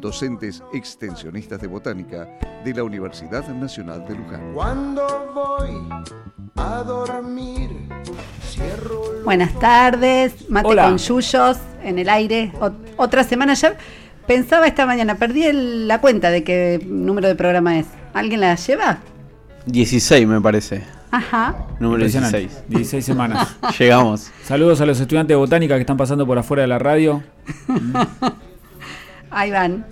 docentes extensionistas de botánica de la Universidad Nacional de Luján. Cuando voy a dormir, cierro los Buenas tardes, mate Hola. con yuyos en el aire. Ot- otra semana ya. Pensaba esta mañana, perdí el- la cuenta de qué número de programa es. ¿Alguien la lleva? 16 me parece. Ajá. Número Impresionante. 16. 16 semanas. Llegamos. Saludos a los estudiantes de botánica que están pasando por afuera de la radio. Ahí van.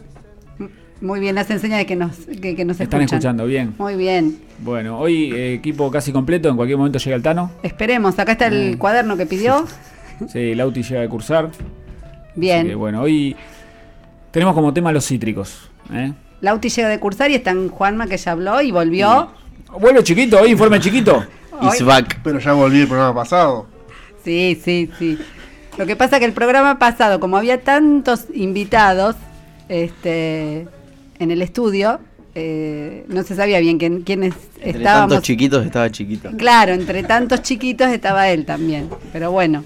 Muy bien, las enseña de que nos, que, que nos Están escuchan. escuchando bien. Muy bien. Bueno, hoy eh, equipo casi completo. En cualquier momento llega el Tano. Esperemos. Acá está el cuaderno que pidió. Sí, Lauti llega de cursar. Que, Bien. bueno, hoy tenemos como tema los cítricos. ¿eh? Lauti llega de cursar y está en Juanma que ya habló y volvió. Vuelve chiquito, hoy informe chiquito. Is back. Pero ya volví el programa pasado. Sí, sí, sí. Lo que pasa que el programa pasado, como había tantos invitados este, en el estudio, eh, no se sabía bien quién, quiénes Entre estábamos. tantos chiquitos estaba chiquito. Claro, entre tantos chiquitos estaba él también. Pero bueno,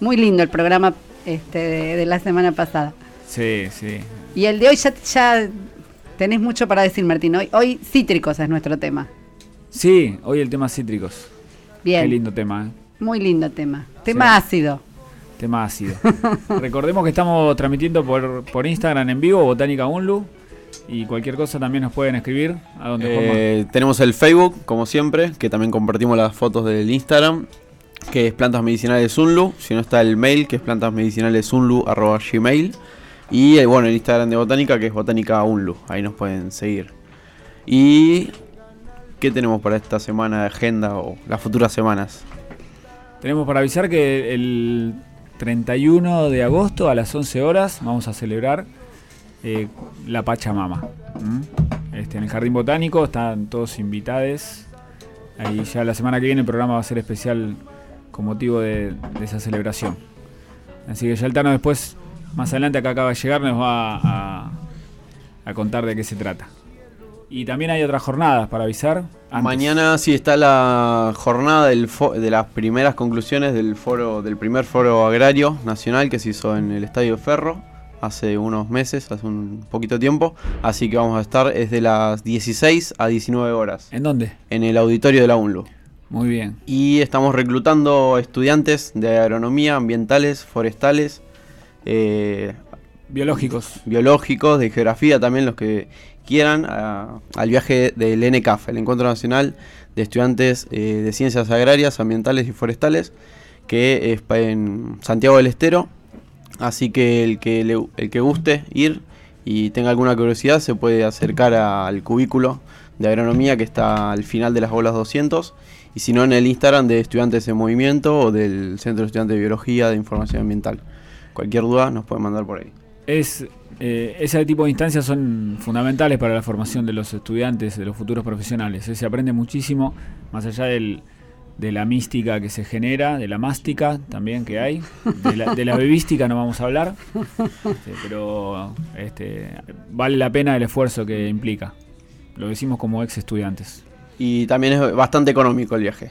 muy lindo el programa este, de, de la semana pasada. Sí, sí. Y el de hoy ya, ya tenés mucho para decir, Martín. Hoy, hoy cítricos es nuestro tema. Sí, hoy el tema cítricos. Bien. Qué lindo tema, ¿eh? Muy lindo tema. Tema ácido. Tema ácido. Recordemos que estamos transmitiendo por, por Instagram en vivo, Botánica Unlu. Y cualquier cosa también nos pueden escribir. ¿A dónde? Eh, tenemos el Facebook, como siempre, que también compartimos las fotos del Instagram, que es Plantas Medicinales Unlu. Si no está el mail, que es plantasmedicinaletsunlu.gmail. Y eh, bueno, el Instagram de Botánica, que es Botánica Unlu. Ahí nos pueden seguir. Y... ¿Qué tenemos para esta semana de agenda o las futuras semanas? Tenemos para avisar que el 31 de agosto a las 11 horas vamos a celebrar eh, la Pachamama. Este, en el Jardín Botánico están todos invitados. Ahí ya la semana que viene el programa va a ser especial con motivo de, esa celebración. Así que ya el Tano después, más adelante acá acaba de llegar, nos va a contar de qué se trata. Y también hay otras jornadas para avisar. antes. Mañana sí está la jornada del fo- de las primeras conclusiones del foro del primer foro agrario nacional que se hizo en el Estadio Ferro hace unos meses, hace un poquito tiempo, así que vamos a estar es de las 16 a 19 horas ¿En dónde? en el auditorio de la UNLU. Muy bien. Y estamos reclutando estudiantes de agronomía, ambientales, forestales, eh, Biológicos. biológicos, de geografía también, los que quieran, a- al viaje del NCAF, el Encuentro Nacional de Estudiantes eh, de Ciencias Agrarias, Ambientales y Forestales, que es en Santiago del Estero. Así que el que, le- el que guste ir y tenga alguna curiosidad se puede acercar al cubículo de agronomía que está al final de las bolas 200 y si no en el Instagram de Estudiantes en Movimiento o del Centro de Estudiantes de Biología de Información Ambiental. Cualquier duda nos pueden mandar por ahí. Es, eh, ese tipo de instancias son fundamentales para la formación de los estudiantes, de los futuros profesionales. Eh, Se aprende muchísimo, más allá del- de la mística que se genera, de la mástica también que hay, de la, de la bebística no vamos a hablar, este, pero este, vale la pena el esfuerzo que implica. Lo decimos como ex estudiantes. Y también es bastante económico el viaje.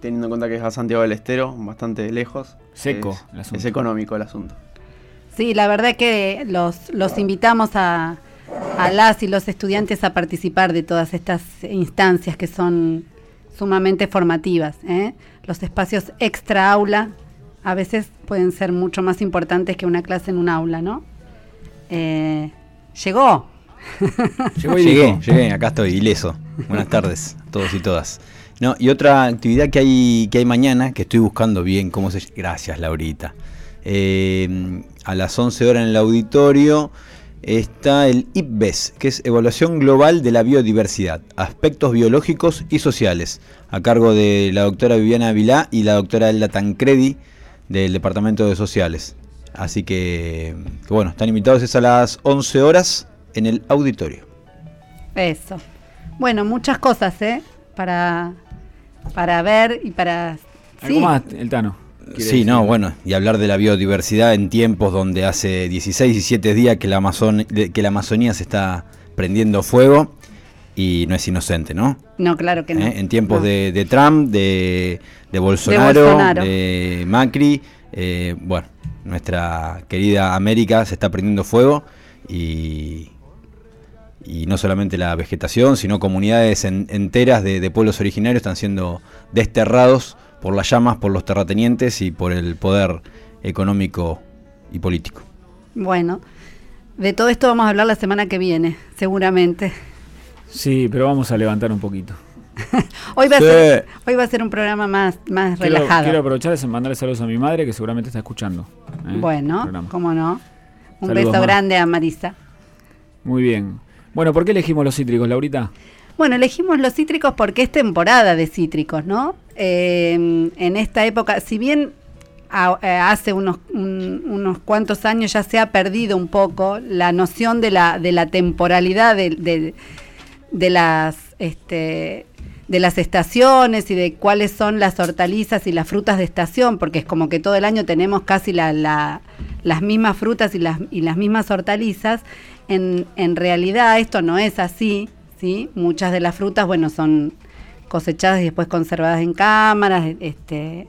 Teniendo en cuenta que es a Santiago del Estero, bastante lejos. Seco Es, el asunto. es económico el asunto. Sí, la verdad que los, los invitamos a, a las y los estudiantes a participar de todas estas instancias que son sumamente formativas. ¿eh? Los espacios extra aula a veces pueden ser mucho más importantes que una clase en un aula, ¿no? Eh, llegó. Llegó y Llegué, dijo, llegué, acá estoy, ileso. Buenas tardes a todos y todas. No, y otra actividad que hay, que hay mañana, que estoy buscando bien cómo se Gracias, Laurita. Eh, a las 11 horas en el auditorio está el IPBES, que es Evaluación Global de la Biodiversidad, Aspectos Biológicos y Sociales, a cargo de la doctora Viviana Vilá y la doctora Elda Tancredi del Departamento de Sociales. Así que, que bueno, están invitados, es a las 11 horas en el auditorio. Eso. Bueno, muchas cosas, ¿eh? Para, para ver y para... ¿Algo Sí. más, el Tano? Sí, decir? no, bueno, y hablar de la biodiversidad en tiempos donde hace 16, 17 días que la, Amazon, de- que la Amazonía se está prendiendo fuego y no es inocente, ¿no? No, claro que no. ¿Eh? En tiempos No. de, de Trump, de, de Bolsonaro, de, Bolsonaro. Macri, eh, bueno, nuestra querida América se está prendiendo fuego y, y no solamente la vegetación, sino comunidades en- enteras de, de pueblos originarios están siendo desterrados por las llamas, por los terratenientes y por el poder económico y político. Bueno, de todo esto vamos a hablar la semana que viene, seguramente. Sí, pero vamos a levantar un poquito. Hoy va, Sí. a, ser, hoy va a ser un programa más, más Quiero, relajado. quiero aprovechar y mandarle saludos a mi madre que seguramente está escuchando. ¿eh? bueno, cómo no. Un Saludos, beso Ma. grande a Marisa. Muy bien. Bueno, ¿por qué elegimos los cítricos, Laurita? Bueno, elegimos los cítricos porque es temporada de cítricos, ¿no? Eh, en esta época, si bien eh, hace unos, un- unos cuantos años ya se ha perdido un poco la noción de la, de la temporalidad de, de- las este, de las estaciones y de cuáles son las hortalizas y las frutas de estación, porque es como que todo el año tenemos casi la- las mismas frutas y las, y las mismas hortalizas. En, en realidad esto no es así, ¿sí? Muchas de las frutas, bueno, son cosechadas y después conservadas en cámaras, este,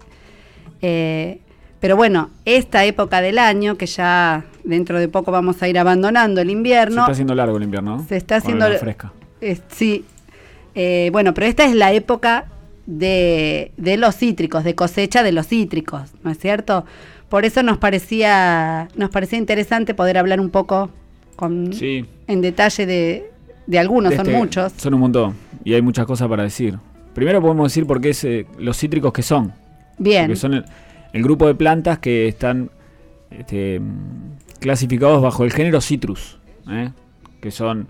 eh, pero bueno, esta época del año, que ya dentro de poco vamos a ir abandonando el Se invierno, está haciendo largo el invierno, ¿no? Se está haciendo- fresca. eh, sí, Eh, bueno, pero esta es la época de, de los cítricos, de cosecha de los cítricos, ¿no es cierto? Por eso nos parecía, nos parecía interesante poder hablar un poco con, Sí. en detalle de, de algunos, son Este, muchos. Son un montón. Y hay muchas cosas para decir. Primero podemos decir por qué es, eh, los cítricos que son. Bien, Porque son el, el grupo de plantas que están este, clasificados bajo el género citrus. ¿eh? Que son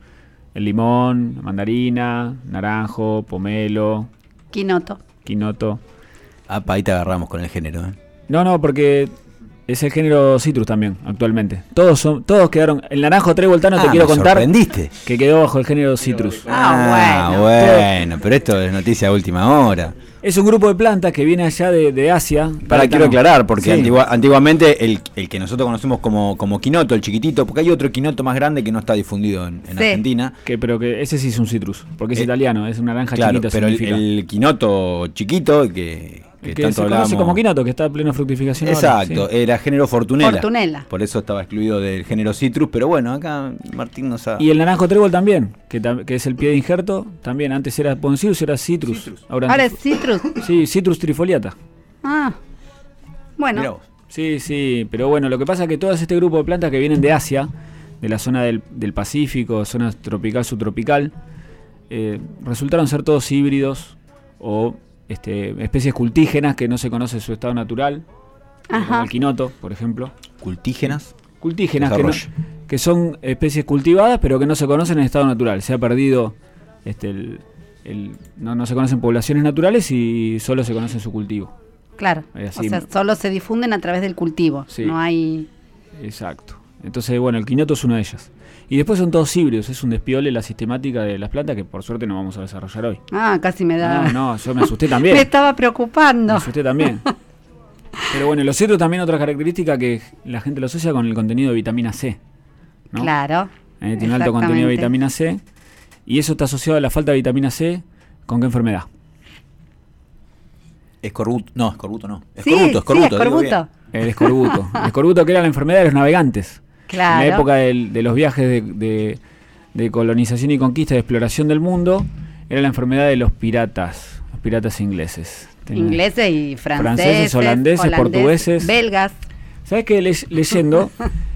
el limón, la mandarina, naranjo, pomelo, quinoto. quinoto. Apa, ahí te agarramos con el género. ¿eh? No, no, porque es el género citrus también, actualmente. Todos son, todos quedaron. El naranjo trevoltano te Ah, quiero me contar sorprendiste. que quedó bajo el género citrus. Ah, bueno. bueno, pero esto es noticia de última hora. Es un grupo de plantas que viene allá de, de Asia. Para quiero aclarar, porque Sí. antigua- antiguamente el, el que nosotros conocemos como, como quinoto, el chiquitito, porque hay otro quinoto más grande que no está difundido en, en Sí. Argentina. Que, pero que ese sí es un citrus, porque es Eh, italiano, es una naranja Claro, chiquita. pero el, quinoto chiquito que, que que tanto se conoce como quinoto, que está en plena fructificación. ahora, Exacto, sí. era género Fortunela. Fortunela. Por eso estaba excluido del género Citrus, pero bueno, acá Martín nos ha... Y el naranjo trébol también, que, que es el pie de injerto, también antes era Poncius, era citrus. Ahora, Ahora es citrus. Sí, citrus trifoliata. Ah, bueno. Mirá vos. Sí, sí, pero bueno, lo que pasa es que todo este grupo de plantas que vienen de Asia, de la zona del, del Pacífico, zona tropical, subtropical, eh, resultaron ser todos híbridos o este, especies cultígenas que no se conoce su estado natural, como Ajá. el quinoto, por ejemplo. Cultígenas. Cultígenas, que, no- que son especies cultivadas pero que no se conocen en estado natural. Se ha perdido, este, el, el- no, no se conocen poblaciones naturales y solo se conoce su cultivo. Claro. Así. O sea, solo se difunden a través del cultivo. Sí. No hay. Exacto. Entonces, bueno, el quinoto es uno de ellos. Y después son todos híbridos, es un despiole la sistemática de las plantas que por suerte no vamos a desarrollar hoy. Ah, casi me da. No, no, yo me asusté también. Me estaba Me preocupando. asusté también. Pero bueno, los citrus también otra característica que la gente lo asocia con el contenido de vitamina C. ¿no? Claro. Eh, tiene alto contenido de vitamina C. Y eso está asociado a la falta de vitamina C. ¿Con qué enfermedad? Escorbuto. No, escorbuto no. Sí, Escorbuto, escorbuto. sí, digo bien. escorbuto. El escorbuto. el escorbuto que era la enfermedad de los navegantes. Claro. En la época del- de los viajes de, de- de colonización y conquista, de exploración del mundo, era la enfermedad de los piratas, los piratas ingleses. Tenía- Ingleses y franceses. Franceses, holandeses, portugueses. Belgas. ¿Sabes qué? Le- leyendo,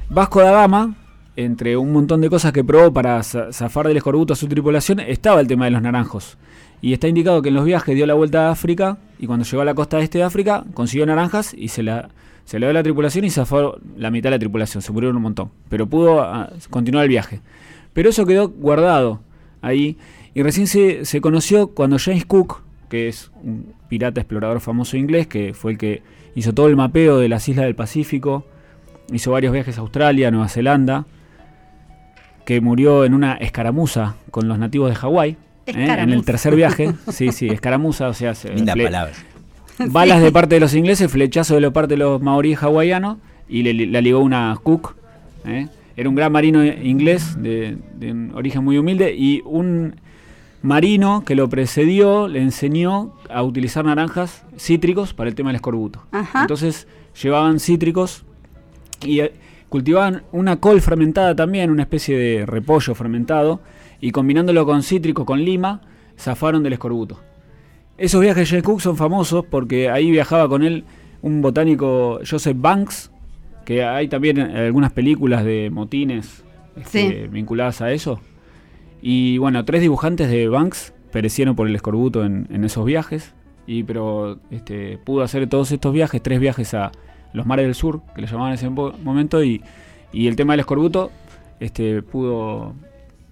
Vasco da Gama, entre un montón de cosas que probó para za- zafar del escorbuto a su tripulación, estaba el tema de los naranjos. Y está indicado que en los viajes dio la vuelta a África y cuando llegó a la costa este de África consiguió naranjas y se la, se la dio a la tripulación y zafó la mitad de la tripulación. Se murieron un montón. Pero pudo ah, continuar el viaje. Pero eso quedó guardado ahí. Y recién se, se conoció cuando James Cook, que es un pirata explorador famoso inglés, que fue el que hizo todo el mapeo de las islas del Pacífico, hizo varios viajes a Australia, Nueva Zelanda, que murió en una escaramuza con los nativos de Hawái. ¿eh? En el tercer viaje. Sí, sí, escaramuza, o sea, se- Linda fle- palabra. balas de parte de los ingleses, flechazo de la parte de los maoríes hawaianos y le, la ligó una Cook. ¿eh? Era un gran marino inglés de, de un origen muy humilde y un marino que lo precedió le enseñó a utilizar naranjas cítricos para el tema del escorbuto. Ajá. Entonces llevaban cítricos y eh, cultivaban una col fermentada también, una especie de repollo fermentado, y combinándolo con cítrico, con lima, zafaron del escorbuto. Esos viajes de Jay Cook son famosos porque ahí viajaba con él un botánico Joseph Banks, que hay también algunas películas de motines este, vinculadas a eso. Y bueno, tres dibujantes de Banks perecieron por el escorbuto en, en esos viajes, y pero este, pudo hacer todos estos viajes, tres viajes a los mares del sur, que le llamaban en ese mo- momento, y, y el tema del escorbuto este, pudo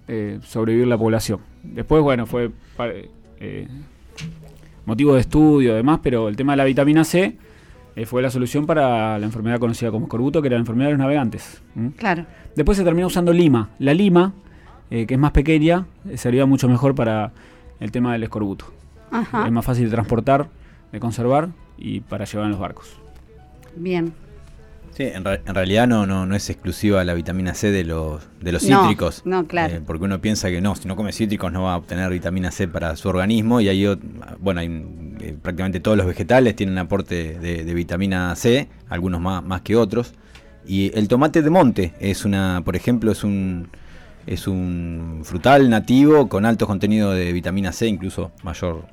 eh, sobrevivir la población. Después, bueno, fue eh, motivo de estudio, además, pero el tema de la vitamina C eh, fue la solución para la enfermedad conocida como escorbuto, que era la enfermedad de los navegantes. Claro. Después se terminó usando lima. La lima, eh, que es más pequeña, servía mucho mejor para el tema del escorbuto. Ajá. Es más fácil de transportar, de conservar y para llevar en los barcos. Bien. Sí, en, re- en realidad no, no, no es exclusiva la vitamina C de los, de los No, cítricos. no, claro. Eh, porque uno piensa que no, si no come cítricos no va a obtener vitamina C para su organismo. Y hay, ot- bueno, hay, eh, prácticamente todos los vegetales tienen aporte de, de vitamina C, algunos más, más que otros. Y el tomate de monte es una, por ejemplo, es un, es un frutal nativo con alto contenido de vitamina C, incluso mayor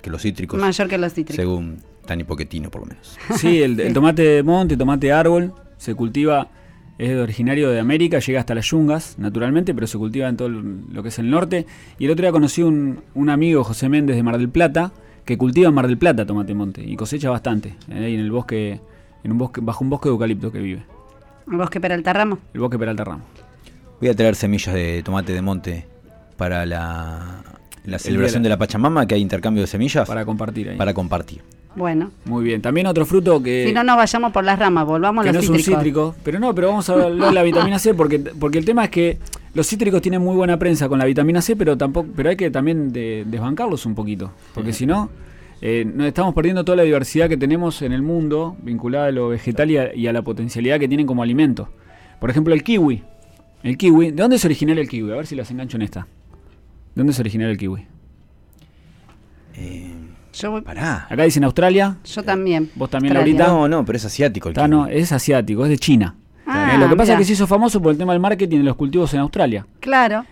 que los cítricos, Mayor que los cítricos. según Tani Poquetino por lo menos. Sí, el, el tomate de monte, tomate de árbol, se cultiva, es originario de América, llega hasta las yungas, naturalmente, pero se cultiva en todo lo que es el norte. Y el otro día conocí un, un amigo, José Méndez de Mar del Plata, que cultiva en Mar del Plata tomate de monte y cosecha bastante, eh, ahí en el bosque, en un bosque, bajo un bosque de eucalipto que vive, El bosque Peralta Ramos. el bosque Peralta Ramos. Voy a traer semillas de tomate de monte para la, la celebración día- de la Pachamama, que hay intercambio de semillas Para compartir ahí. para compartir. Bueno. Muy bien. También otro fruto que... si no nos vayamos por las ramas, volvamos a que no los es un cítrico, pero no, pero vamos a hablar de la vitamina C porque, porque el tema es que los cítricos tienen muy buena prensa con la vitamina C, pero tampoco, pero hay que también de- desbancarlos un poquito, porque si no, eh, nos estamos perdiendo toda la diversidad que tenemos en el mundo vinculada a lo vegetal y a, y a la potencialidad que tienen como alimento. Por ejemplo, el kiwi. El kiwi, ¿de dónde es originario el kiwi? A ver si las engancho en esta. ¿De dónde es originario el kiwi? Eh, Yo, voy- pará. Acá dicen Australia, yo también. vos también, Australia. Laurita. No, no, pero es asiático el Está, no, kiwi. es asiático, es de China. Ah, Eh, lo que pasa mirá. es que se hizo famoso por el tema del marketing de los cultivos en Australia. Claro.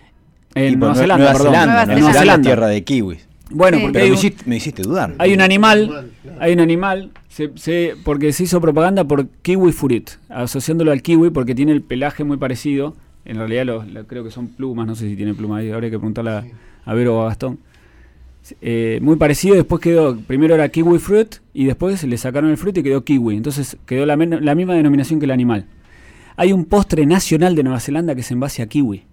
En Nueva Nue- Zelanda, Nueva perdón. Zelanda, Nueva Nueva Zelanda. Zelanda tierra de kiwis. Bueno, Sí. porque Pero me un, hiciste, me hiciste dudar. hay un animal, hay un animal, se, se- porque se hizo propaganda por kiwi fruit, asociándolo al kiwi porque tiene el pelaje muy parecido. En realidad lo- lo- creo que son plumas, no sé si tiene plumas, ahí habría que preguntarle a, a Vero o a Gastón. Eh, muy parecido, después quedó, primero era kiwi fruit y después le sacaron el fruit y quedó kiwi. Entonces quedó la, men- la misma denominación que el animal. Hay un postre nacional de Nueva Zelanda que es en base a kiwi,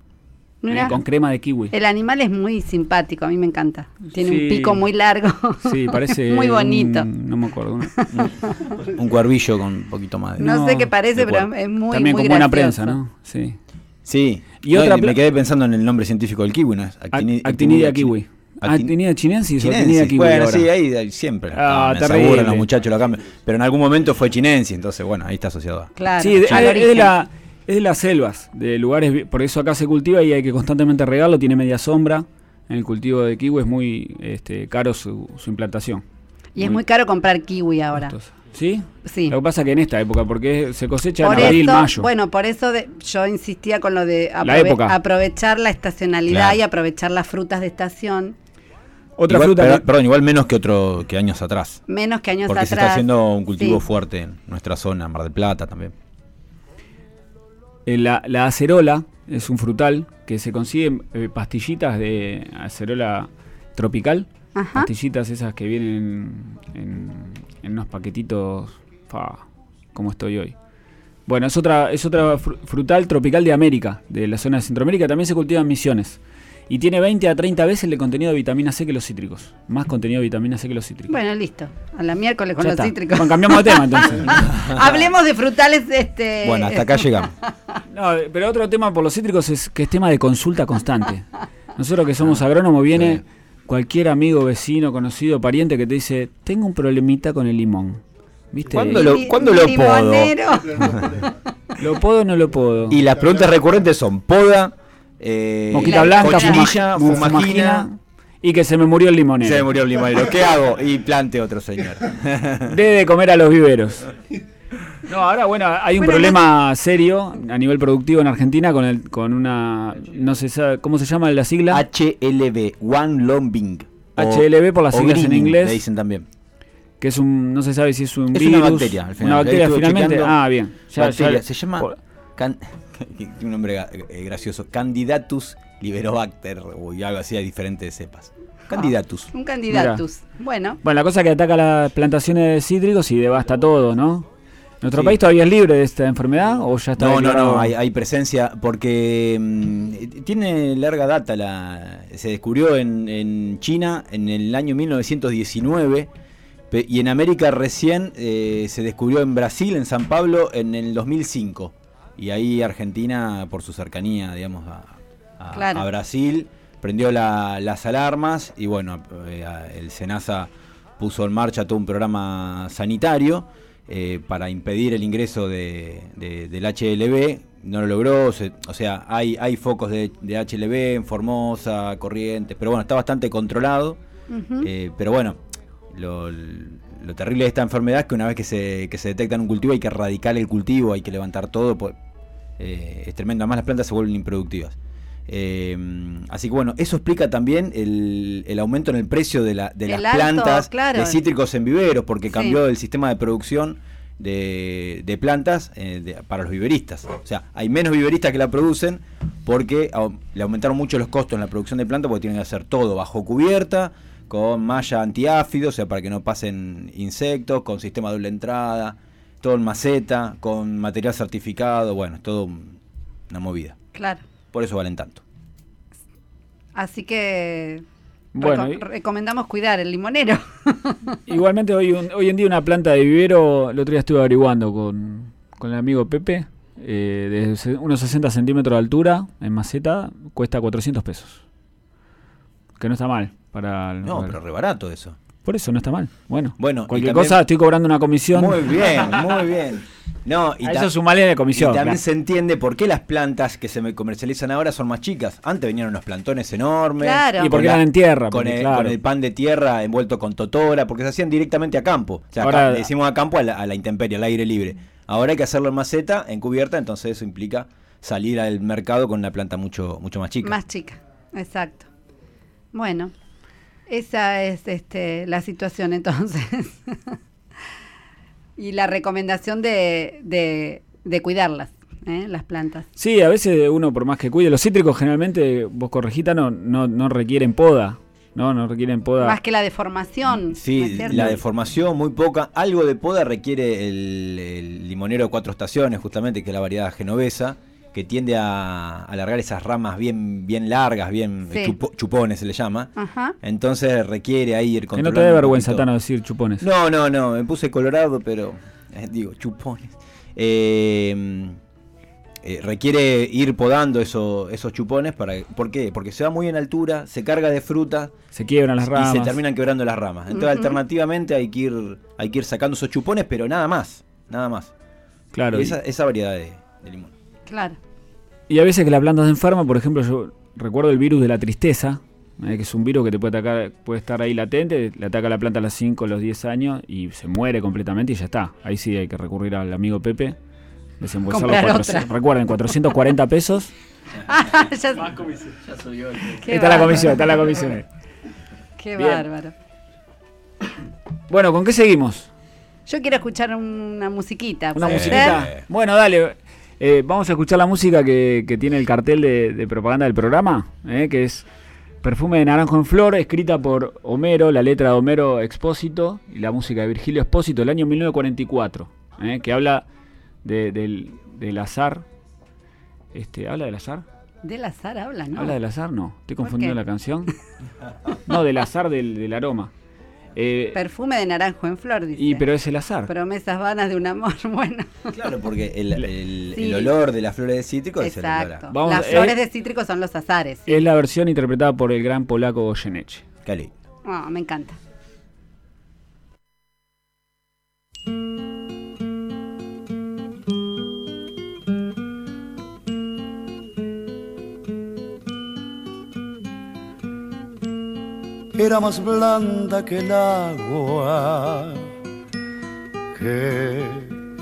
Mirá, eh, con crema de kiwi. El animal es muy simpático, a mí me encanta. Tiene Sí. un pico muy largo. Sí, parece. muy bonito. un- no me acuerdo. un- Un cuervillo con un poquito más de. No, No, sé qué parece, pero es muy, También muy con buena prensa, ¿no? Sí. Sí. Y No, otra me quedé pensando en el nombre científico del kiwi, ¿no? es? Ac- Actini- Actinidia kiwi. Actin- Actinidia chinensis o kiwi. Bueno, ahora. sí, ahí, ahí siempre. Ah, No, terrible. aseguran los muchachos lo cambian. Pero en algún momento fue chinensis, entonces bueno, ahí está asociado. a- Claro. Sí, es, de origen. la, es de las selvas, de lugares, por eso acá se cultiva y hay que constantemente regarlo, tiene media sombra. En el cultivo de kiwi es muy este, caro su, su implantación. Y es muy caro comprar kiwi ahora. ¿Sí? Sí. Lo que pasa que en esta época, porque se cosecha Por en abril, eso, mayo. bueno, por eso de- yo insistía con lo de La aprove- época. aprovechar la estacionalidad Claro. y aprovechar las frutas de estación, Otra Igual- fruta pero- que- Perdón, igual menos que otro que años atrás. menos que años Porque atrás. se está haciendo un cultivo Sí. fuerte en nuestra zona, Mar del Plata también. Eh, la, la acerola es un frutal que se consigue en eh, pastillitas de acerola tropical. Ajá. Pastillitas esas que vienen en, en unos paquetitos. Fa, como estoy hoy. Bueno, es otra, es otra fru- frutal tropical de América, de la zona de Centroamérica. También se cultiva en Misiones. Y tiene 20 a 30 veces el contenido de vitamina C que los cítricos. Más contenido de vitamina C que los cítricos. Bueno, listo. A la miércoles con Ya los está. cítricos. Bueno, cambiamos de tema entonces. Hablemos de frutales. Este, Bueno, hasta acá llegamos. No, pero otro tema por los cítricos es que es tema de consulta constante. Nosotros que somos agrónomos, viene Sí. cualquier amigo, vecino, conocido, pariente que te dice, tengo un problemita con el limón. ¿Viste? ¿Cuándo lo- cuándo lo podo? ¿Lo puedo o no lo puedo? Y las preguntas recurrentes son poda, eh, Mosquita la blanca, fumagina. fumagina, y que se me murió el limonero. Se me murió el limonero. ¿Qué hago? Y plante otro señor. Debe de comer a los viveros. No, ahora bueno, hay un Bueno, problema serio a nivel productivo en Argentina con el, con una no sé sabe- cómo se llama la sigla HLB, One Lombing. HLB por las o siglas en greening, inglés. Le dicen también. que es un no se sabe si es un Es virus, una bacteria, al final. una bacteria finalmente. Ah, bien. Ya- Bacteria, ya- se llama. por- can- un nombre eh, gracioso. Candidatus liberobacter. O algo así, hay diferentes cepas. Candidatus. Un candidatus. Bueno, Bueno, la cosa que ataca las plantaciones de cítricos y devasta todo, ¿no? ¿Nuestro Sí. país todavía es libre de esta enfermedad o ya está No, no, no, hay, hay presencia porque mm, tiene larga data. La, se descubrió en, en China en el año 1919 pe- y en América recién eh, se descubrió en Brasil, en San Pablo, en el 2005. Y ahí Argentina, por su cercanía, digamos, a, a- Claro. a Brasil, prendió la- las alarmas y bueno, eh, el SENASA puso en marcha todo un programa sanitario eh, para impedir el ingreso de, de- del HLB. No lo logró, se- o sea, hay, hay focos de, de HLB en Formosa, Corrientes, pero bueno, está bastante controlado. Eh, pero bueno, lo, lo terrible de esta enfermedad es que una vez que se, que se detecta en un cultivo hay que erradicar el cultivo, hay que levantar todo. pues, eh, es tremendo, además las plantas se vuelven improductivas. Eh, así que bueno, eso explica también el, el aumento en el precio de, la- de El las alto, plantas claro. de cítricos en viveros, porque Sí. cambió el sistema de producción de, de plantas eh, de- para los viveristas. O sea, hay menos viveristas que la producen porque le aumentaron mucho los costos en la producción de plantas porque tienen que hacer todo bajo cubierta, con malla antiáfido, o sea, para que no pasen insectos, con sistema doble entrada, todo en maceta, con material certificado, bueno, es todo un- una movida. claro. Por eso valen tanto. Así que Bueno, reco- y- recomendamos cuidar el limonero. Igualmente hoy, un- hoy en día una planta de vivero, el otro día estuve averiguando con, con el amigo Pepe, eh, de unos 60 centímetros de altura en maceta, cuesta 400 pesos. Que no está mal. para el- No, para- pero re barato eso. Por eso no está mal. Bueno, Bueno, cualquier también- cosa estoy cobrando una comisión. Muy bien, muy bien. No, y a eso sumale la Y comisión. también claro. se entiende por qué las plantas que se me comercializan ahora son más chicas. Antes venían unos plantones enormes. Claro. Y porque eran en tierra. Con porque, el, claro. con el pan de tierra envuelto con totora, porque se hacían directamente a campo. O sea, acá Ahora- le decimos a campo a la, a la intemperie, al aire libre. Ahora hay que hacerlo en maceta, en cubierta, entonces eso implica salir al mercado con una planta mucho, mucho más chica. Más chica, exacto. Bueno, esa es este, la situación entonces. y la recomendación de, de, de cuidarlas, ¿eh? las plantas. Sí, a veces uno por más que cuide, los cítricos generalmente, vos corregita, no, no, no requieren poda. No, no requieren poda. Más que la deformación. ¿no es Sí, la deformación muy poca. Algo de poda requiere el, el limonero de cuatro estaciones, justamente, que es la variedad genovesa, que tiende a alargar esas ramas bien, bien largas, bien Sí. chupo- chupones se le llama. Ajá. Entonces requiere ahí ir que no controlando. te dé vergüenza. Tano, decir chupones. No, no, no, me puse colorado, pero eh, digo, chupones. Eh, eh, requiere ir podando eso- esos chupones para ¿por qué? Porque se va muy en altura, se carga de fruta Se quiebran las ramas. y se terminan quebrando las ramas. Entonces, alternativamente hay que ir hay que ir sacando esos chupones, pero nada más, nada más. Claro. Y y- esa, esa variedad de, de limón. Claro. Y a veces que la planta se enferma, por ejemplo, yo recuerdo el virus de la tristeza, eh, que es un virus que te puede atacar, puede estar ahí latente, le ataca a la planta a los 5, a los 10 años y se muere completamente y ya está. Ahí sí hay que recurrir al amigo Pepe, desembolsar los Comprar 400 otra. recuerden, 440 pesos. Ah, ya- qué está la comisión, está la comisión. Qué Bien. bárbaro. Bueno, ¿con qué seguimos? Yo quiero escuchar una musiquita. ¿Una ¿puede musiquita? Bueno, dale. Eh, vamos a escuchar la música que, que tiene el cartel de, de propaganda del programa, eh, que es Perfume de Naranjo en Flor, escrita por Homero, la letra de Homero Expósito y la música de Virgilio Expósito del año 1944, eh, que habla de- del, del azar. Este, ¿Habla del azar? Del azar habla, ¿no? ¿Habla del azar? No. Estoy ¿Por confundiendo la canción. No, del azar del, del aroma. Eh, Perfume de naranjo en flor, dice. y pero es el azar. Promesas vanas de un amor, bueno. Claro, porque el, el- Sí. el olor de las flores de cítrico es el olor Exacto. a Vamos, Las eh, flores de cítrico son los azares. Es la versión interpretada por el gran polaco Goyeneche. Cali. Ah, me encanta. Era más blanda que el agua, que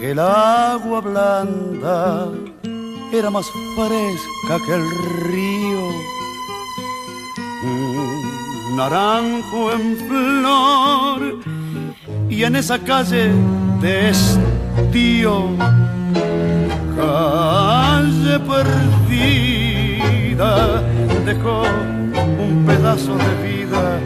el agua blanda era más fresca que el río. Un naranjo en flor y en esa calle de estío, calle perdida, dejó un pedazo de vida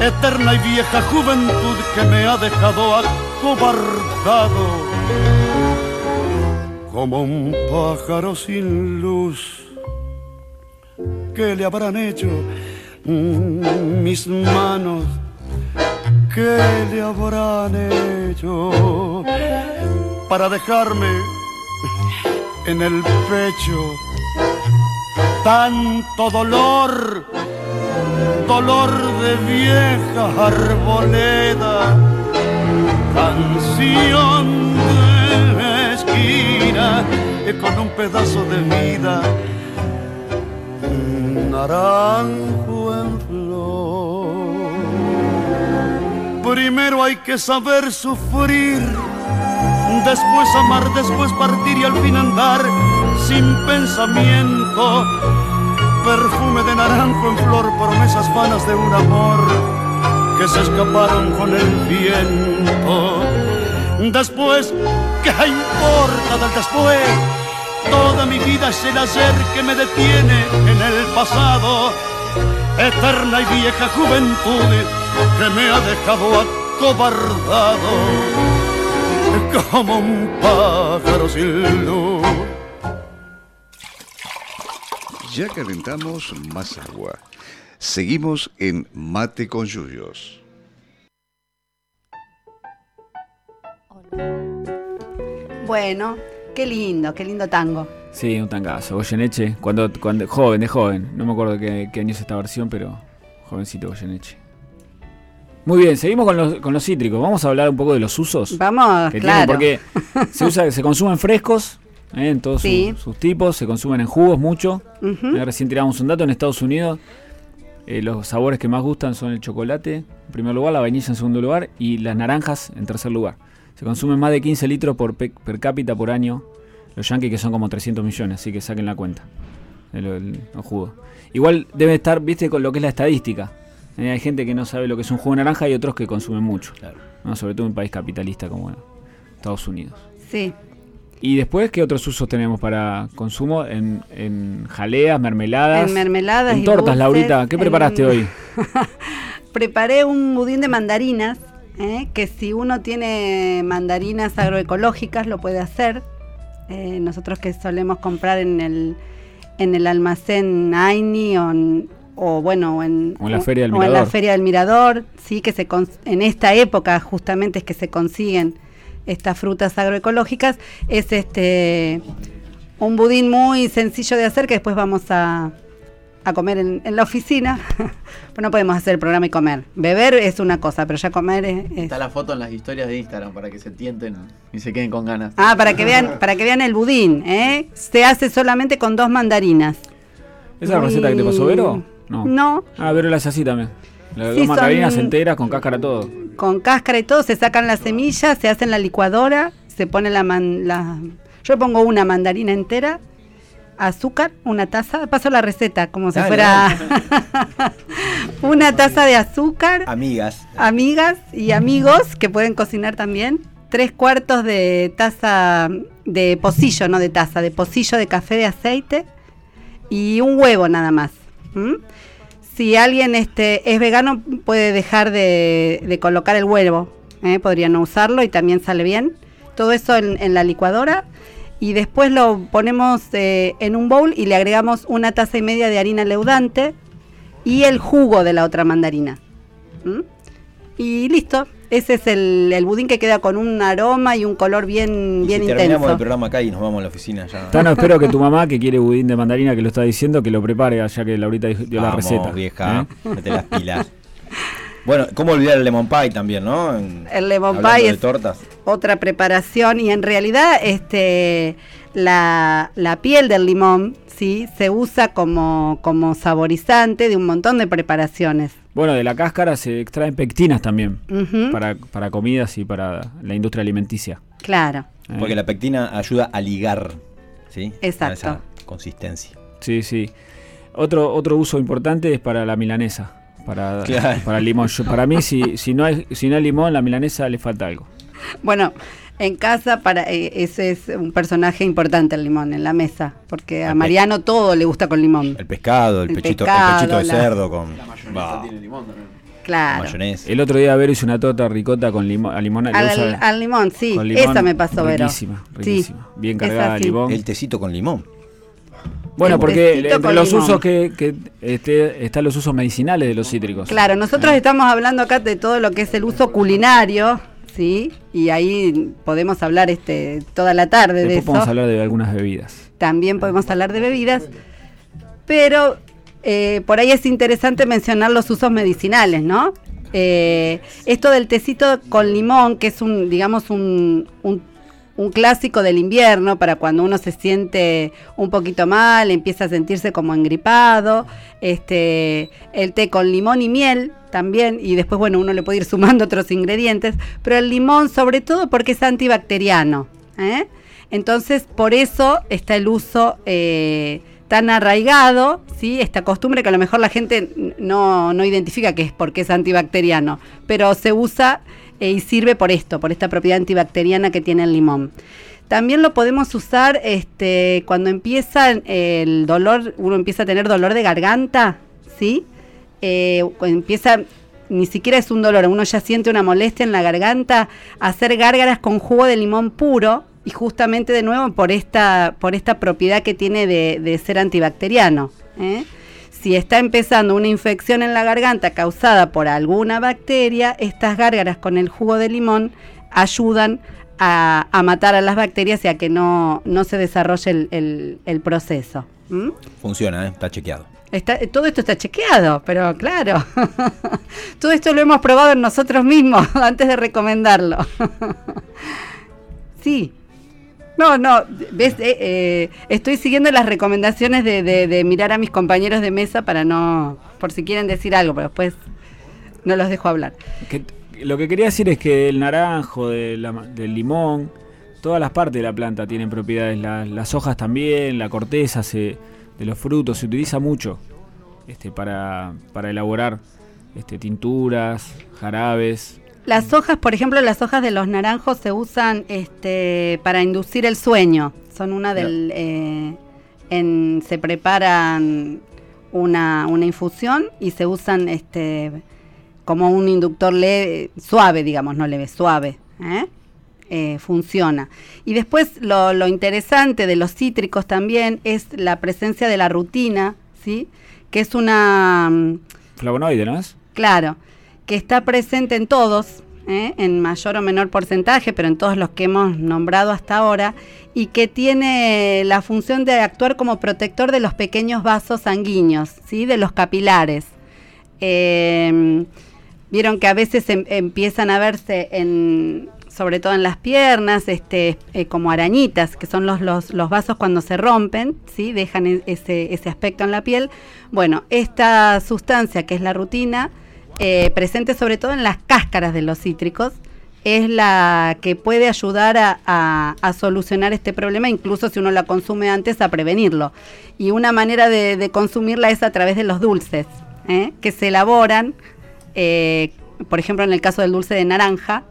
Eterna y vieja juventud que me ha dejado acobardado. Como un pájaro sin luz. ¿Qué le habrán hecho mm, mis manos? ¿Qué le habrán hecho para dejarme en el pecho tanto dolor? Dolor de vieja arboleda, canción de esquina eh, con un pedazo de vida naranjo en flor. Primero hay que saber sufrir, después amar, después partir y al fin andar sin pensamiento. Perfume de naranjo en flor, promesas vanas de un amor que se escaparon con el viento. Después, ¿qué importa del después? Toda mi vida es el ayer que me detiene en el pasado. Eterna y vieja juventud que me ha dejado acobardado como un pájaro sin luz. Ya calentamos más agua. Seguimos en Mate con Yuyos. Bueno, qué lindo, qué lindo tango. Sí, un tangazo. Goyeneche, cuando, cuando joven, de joven. No me acuerdo qué, qué año es esta versión, pero jovencito Goyeneche. Muy bien, seguimos con los, con los cítricos. Vamos a hablar un poco de los usos Vamos, que claro. tienen, porque se usa, se consumen frescos eh, en todos Sí. sus, sus tipos, se consumen en jugos mucho. Ujú. Eh, recién tiramos un dato en Estados Unidos. eh, los sabores que más gustan son el chocolate en primer lugar, la vainilla en segundo lugar y las naranjas en tercer lugar. Se consumen más de 15 litros por pe- per cápita por año. Los yankees que son como 300 millones, así que saquen la cuenta. El, el- los jugos. Igual debe estar, viste, con lo que es la estadística. Eh, hay gente que no sabe lo que es un jugo de naranja y otros que consumen mucho. ¿no? Sobre todo en un país capitalista como Estados Unidos. Sí. Y después, ¿qué otros usos tenemos para consumo? En, en jaleas, mermeladas. En mermeladas En y tortas, dulces, Laurita. ¿Qué en- preparaste hoy? Preparé un budín de mandarinas, ¿eh? que si uno tiene mandarinas agroecológicas lo puede hacer. Eh, nosotros que solemos comprar en el, en el almacén Aini o, en- o bueno, en, O en la Feria del o en la Mirador. Feria del Mirador, sí, que se en esta época justamente es que se consiguen estas frutas agroecológicas. Es este un budín muy sencillo de hacer que después vamos a, a comer en, en la oficina. pues no podemos hacer el programa y comer. Beber es una cosa, pero ya comer es... es- Está la foto en las historias de Instagram para que se tienten y se queden con ganas. Ah, para que vean, para que vean el budín, ¿eh? Se hace solamente con dos mandarinas. ¿Esa es la receta que te pasó Vero? No. No, Ah, Vero la hace así también. Las Sí, dos mandarinas son- enteras con cáscara todo. con cáscara y todo, se sacan las semillas, se hace en la licuadora, se pone la, man- la- yo pongo una mandarina entera, azúcar, una taza, paso la receta como si Dale, fuera una taza de azúcar, Amigas. amigas y amigos que pueden cocinar también, tres cuartos de taza de pocillo, no de taza, de pocillo de café de aceite y un huevo nada más. ¿m? Si alguien este, es vegano puede dejar de, colocar el huevo, ¿eh? podría no usarlo y también sale bien. Todo eso en, la licuadora y después lo ponemos eh, en un bowl y le agregamos una taza y media de harina leudante y el jugo de la otra mandarina. Y listo. Ese es el, el budín que queda con un aroma y un color bien, Y bien si terminamos intenso. el programa acá y nos vamos a la oficina ya. Tano, espero que tu mamá, que quiere budín de mandarina, que lo está diciendo, que lo prepare, ya que Laurita dio la receta. vieja, ¿eh? mete las pilas. Bueno, ¿cómo olvidar el lemon pie también, no? En- El lemon pie de es- tortas. otra preparación y en realidad este la, la piel del limón sí se usa como, como saborizante de un montón de preparaciones. Bueno, de la cáscara se extraen pectinas también, para, para comidas y para la industria alimenticia. Claro. ¿eh? Porque la pectina ayuda a ligar, ¿sí? Exacto. A esa consistencia. Sí, sí. Otro, otro uso importante es para la milanesa. Para, Claro. para el limón. Yo- para mí, si, si, no hay, si no hay limón, la milanesa le falta algo. Bueno, en casa para eh, ese es un personaje importante el limón en la mesa, porque a El pe- Mariano todo le gusta con limón. El pescado, el, El pechito, pescado, el pechito de la- cerdo con Mayonesa tiene limón también. Claro. mayonesa. El otro día Vero hizo una torta ricota con limón, a limón. Al, usa- al limón, sí, con limón, esa me pasó, Vero. Riquísima, Sí, riquísima. Bien cargada de limón. El tecito con limón. Bueno, el porque entre los limón. usos que, que este, están los usos medicinales de los cítricos. Claro, nosotros ¿Eh? estamos hablando acá de todo lo que es el uso culinario, ¿sí? Y ahí podemos hablar este toda la tarde de Después eso. podemos hablar de algunas bebidas. También podemos hablar de bebidas, pero eh, por ahí es interesante mencionar los usos medicinales, ¿no? Eh, esto del tecito con limón, que es un, digamos, un, un- un clásico del invierno para cuando uno se siente un poquito mal, empieza a sentirse como engripado, este, el té con limón y miel también, y después, bueno, uno le puede ir sumando otros ingredientes, pero el limón sobre todo porque es antibacteriano. ¿eh? Entonces, por eso está el uso eh, tan arraigado, ¿sí? esta costumbre que a lo mejor la gente no, no identifica que es porque es antibacteriano, pero se usa eh, y sirve por esto, por esta propiedad antibacteriana que tiene el limón. También lo podemos usar este, cuando empieza el dolor, uno empieza a tener dolor de garganta, ¿sí? Eh, empieza, ni siquiera es un dolor, uno ya siente una molestia en la garganta, hacer gárgaras con jugo de limón puro y justamente de nuevo por esta, por esta propiedad que tiene de, de ser antibacteriano. ¿eh? Si está empezando una infección en la garganta causada por alguna bacteria, estas gárgaras con el jugo de limón ayudan a, a matar a las bacterias y a que no, no se desarrolle el, el- el proceso. ¿m? Funciona, ¿eh? está chequeado. Está, todo esto está chequeado, pero claro, todo esto lo hemos probado en nosotros mismos antes de recomendarlo. sí. No, no, ves, Eh, eh, estoy siguiendo las recomendaciones de, mirar a mis compañeros de mesa para no, por si quieren decir algo, pero después no los dejo hablar. Lo que quería decir es que el naranjo, de del limón, todas las partes de la planta tienen propiedades. La- las hojas también, la corteza se, de los frutos se utiliza mucho este, para, para elaborar este, tinturas, jarabes. Las hojas, por ejemplo, las hojas de los naranjos se usan este, para inducir el sueño. Son una del... eh, en- se preparan una, una infusión y se usan este, como un inductor leve, suave, digamos, no leve, suave. ¿eh? Eh, funciona. Y después lo, lo interesante de los cítricos también es la presencia de la rutina, ¿sí? que es una... mm, Flavonoide, ¿no es? Claro, que está presente en todos, ¿eh? en mayor o menor porcentaje, pero en todos los que hemos nombrado hasta ahora, y que tiene la función de actuar como protector de los pequeños vasos sanguíneos, ¿sí? de los capilares. Eh, Vieron que a veces em- empiezan a verse sobre todo en las piernas, este, eh, como arañitas, que son los, los, los vasos cuando se rompen, ¿sí? dejan e- ese, ese aspecto en la piel. Bueno, esta sustancia que es la rutina, eh, presente sobre todo en las cáscaras de los cítricos, es la que puede ayudar a, a- a solucionar este problema, incluso si uno la consume antes, a prevenirlo. Y una manera de, de consumirla es a través de los dulces, ¿eh? que se elaboran, eh, por ejemplo, en el caso del dulce de naranja,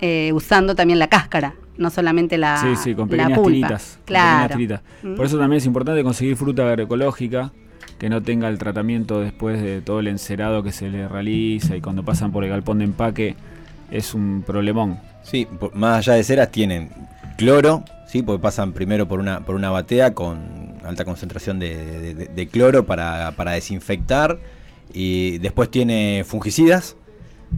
eh, usando también la cáscara, no solamente la, sí, sí, con la pequeñas pulpa. tiritas. Claro. pequeñas tiritas. Mm. Por eso también es importante conseguir fruta agroecológica que no tenga el tratamiento después de todo el encerado que se le realiza y cuando pasan por el galpón de empaque es un problemón. Sí, más allá de ceras tienen cloro, sí, porque pasan primero por una por una batea con alta concentración de, de- de- de cloro para, para desinfectar y después tiene fungicidas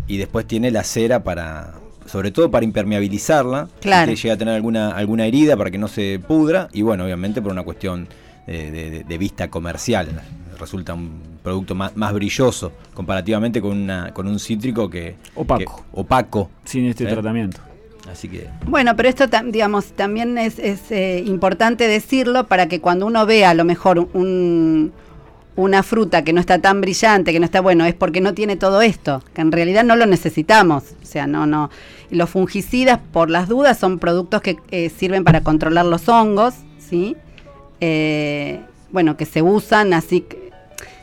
y después tiene la cera para sobre todo para impermeabilizarla, Claro. que llega a tener alguna alguna herida para que no se pudra y bueno, obviamente por una cuestión de, de- de- vista comercial resulta un producto más, más brilloso comparativamente con una con un cítrico que Opaco. que- opaco Sin este ¿Eh? tratamiento. Así que Bueno, pero esto, digamos, también es, es, eh, importante decirlo para que cuando uno vea a lo mejor un- una fruta que no está tan brillante, que no está bueno, es porque no tiene todo esto, que en realidad no lo necesitamos. O sea, no, no. Los fungicidas, por las dudas, son productos que eh, sirven para controlar los hongos, ¿sí? Eh, bueno, que se usan así, que-